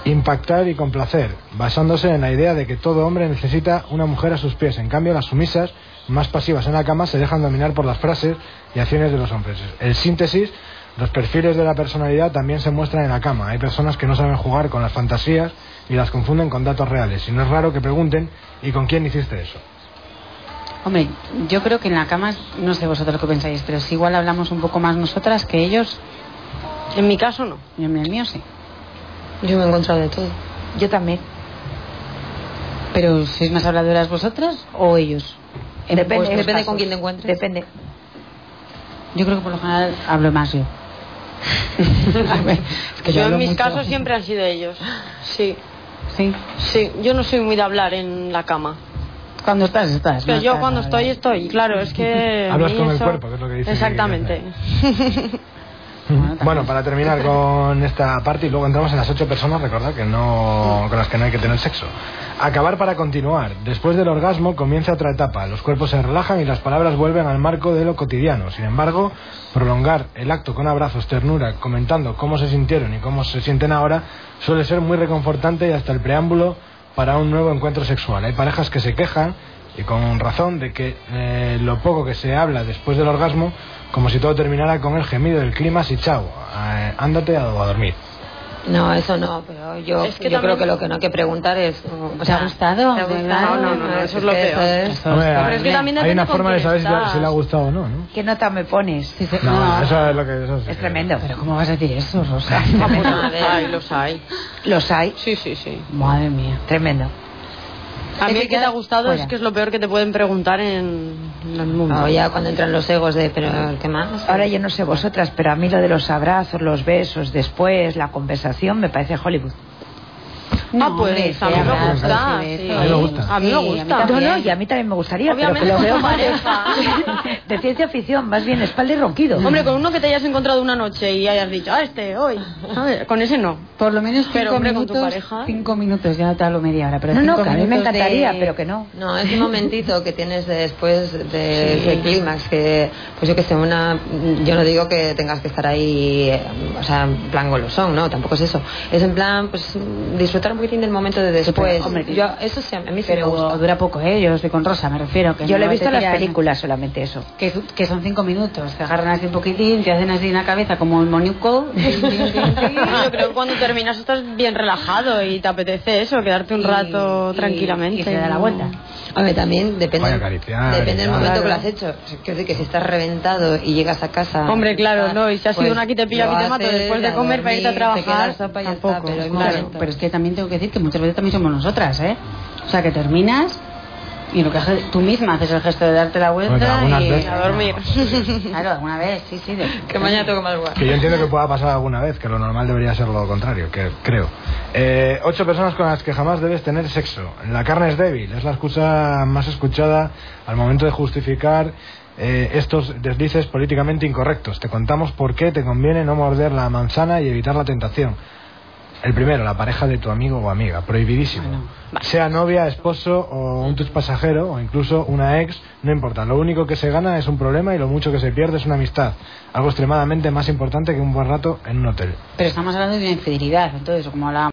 impactar y complacer, basándose en la idea de que todo hombre necesita una mujer a sus pies. En cambio, las sumisas, más pasivas en la cama, se dejan dominar por las frases y acciones de los hombres. El síntesis, los perfiles de la personalidad también se muestran en la cama. Hay personas que no saben jugar con las fantasías y las confunden con datos reales. Y no es raro que pregunten, ¿y con quién hiciste eso? Hombre, yo creo que en la cama, no sé vosotros qué pensáis, pero si igual hablamos un poco más nosotras que ellos, En mi caso no. y en el mío sí. Yo me he encontrado de todo. Yo también. Pero ¿sois más habladoras vosotras o ellos? En Depende, Depende casos. con quién te encuentres. Depende. Yo creo que por lo general hablo más yo. A ver, es que yo en mis mucho. casos siempre han sido ellos. Sí, Sí, sí. Yo no soy muy de hablar en la cama. cuando estás, estás. No yo estás, cuando estoy, estoy. Claro, es que. Hablas con el eso- cuerpo, que es lo que dice Exactamente. Bueno, para terminar con esta parte y luego entramos en las ocho personas, recordad que no con las que no hay que tener sexo. Acabar para continuar. Después del orgasmo comienza otra etapa. Los cuerpos se relajan y las palabras vuelven al marco de lo cotidiano. Sin embargo, prolongar el acto con abrazos, ternura, comentando cómo se sintieron y cómo se sienten ahora, suele ser muy reconfortante y hasta el preámbulo para un nuevo encuentro sexual. Hay parejas que se quejan y con razón de que eh, lo poco que se habla después del orgasmo, como si todo terminara con el gemido del clima y chao, eh, ándate a, a dormir. No, eso no, pero yo, Es que yo creo que lo que no hay que preguntar es... o ¿Te ha gustado? ¿te ha ¿De gustado? verdad? No, no, no, eso es lo que peor. es- Hombre, Pero hay, es que también hay depende una forma de saber si, le- estás. si le ha gustado o no, ¿no? ¿Qué nota me pones? No, No, eso es lo que... Eso sí Es que- tremendo. Pero ¿cómo vas a decir eso, Rosa? Los hay, los hay. Los hay. Sí, sí, sí. Madre mía. Tremendo. A mí el que te ha gustado fuera. es que es lo peor que te pueden preguntar en, en el mundo. No, ya cuando entran los egos de, pero ¿qué más? Ahora yo no sé vosotras, pero a mí lo de los abrazos, los besos, después, la conversación, me parece Hollywood. Ah, pues a mí me gusta. sí. A mí me gusta. A mí me Sí, gusta. No, no, y a mí también me gustaría, Obviamente pero que lo veo más pareja. de ciencia ficción, más bien espalda y ronquido. Hombre, con uno que te hayas encontrado una noche y hayas dicho, ah, este, hoy. ¿sabes? Con ese no. Por lo menos cinco Pero, hombre, con tu minutos. pareja. Cinco minutos, ya no te hablo media hora. Pero no, no, que a mí me minutos de- encantaría, pero que no. No, es un momentito que tienes después de ese clímax que, pues yo que sé, una, yo no digo que tengas que estar ahí, eh, o sea, en plan golosón, no, tampoco es eso. Es en plan, pues disfrutar un poquitín del momento de después. hombre, yo, eso sí, a mí sí Pero me gusta. dura poco, ¿eh? Yo estoy con Rosa, me refiero. Que Yo no lo he visto en las películas solamente eso. Que, que son cinco minutos, te agarran así un poquitín, te hacen así en la cabeza como el moniuco. Yo creo que cuando terminas estás bien relajado y te apetece eso, quedarte un Y- rato tranquilamente. y se da la vuelta. A ver, también depende, Vaya acariciar, depende del momento que lo has hecho. Quiero decir que si estás reventado y llegas a casa. Hombre, claro, no, y si has sido pues una aquí te pilla, aquí te mato después de comer para irte a dormir, trabajar, sopa y está, tampoco, pero claro. Pero es que también tengo que decir que muchas veces también somos nosotras, ¿eh? O sea, que terminas y lo que haces, tú misma haces el gesto de darte la vuelta Bueno, y veces. A dormir. Claro, alguna vez, sí, sí. de- Que mañana tengo que madrugar. Que yo entiendo que pueda pasar alguna vez, que lo normal debería ser lo contrario, que creo. Eh, ocho personas con las que jamás debes tener sexo. La carne es débil, es la excusa más escuchada al momento de justificar eh, estos deslices políticamente incorrectos. Te contamos por qué te conviene no morder la manzana y evitar la tentación. El primero, la pareja de tu amigo o amiga, prohibidísimo. Sea novia, esposo o un tus pasajero o incluso una ex, no importa. Lo único que se gana es un problema y lo mucho que se pierde es una amistad. Algo extremadamente más importante que un buen rato en un hotel. Pero estamos hablando de una infidelidad, entonces, como la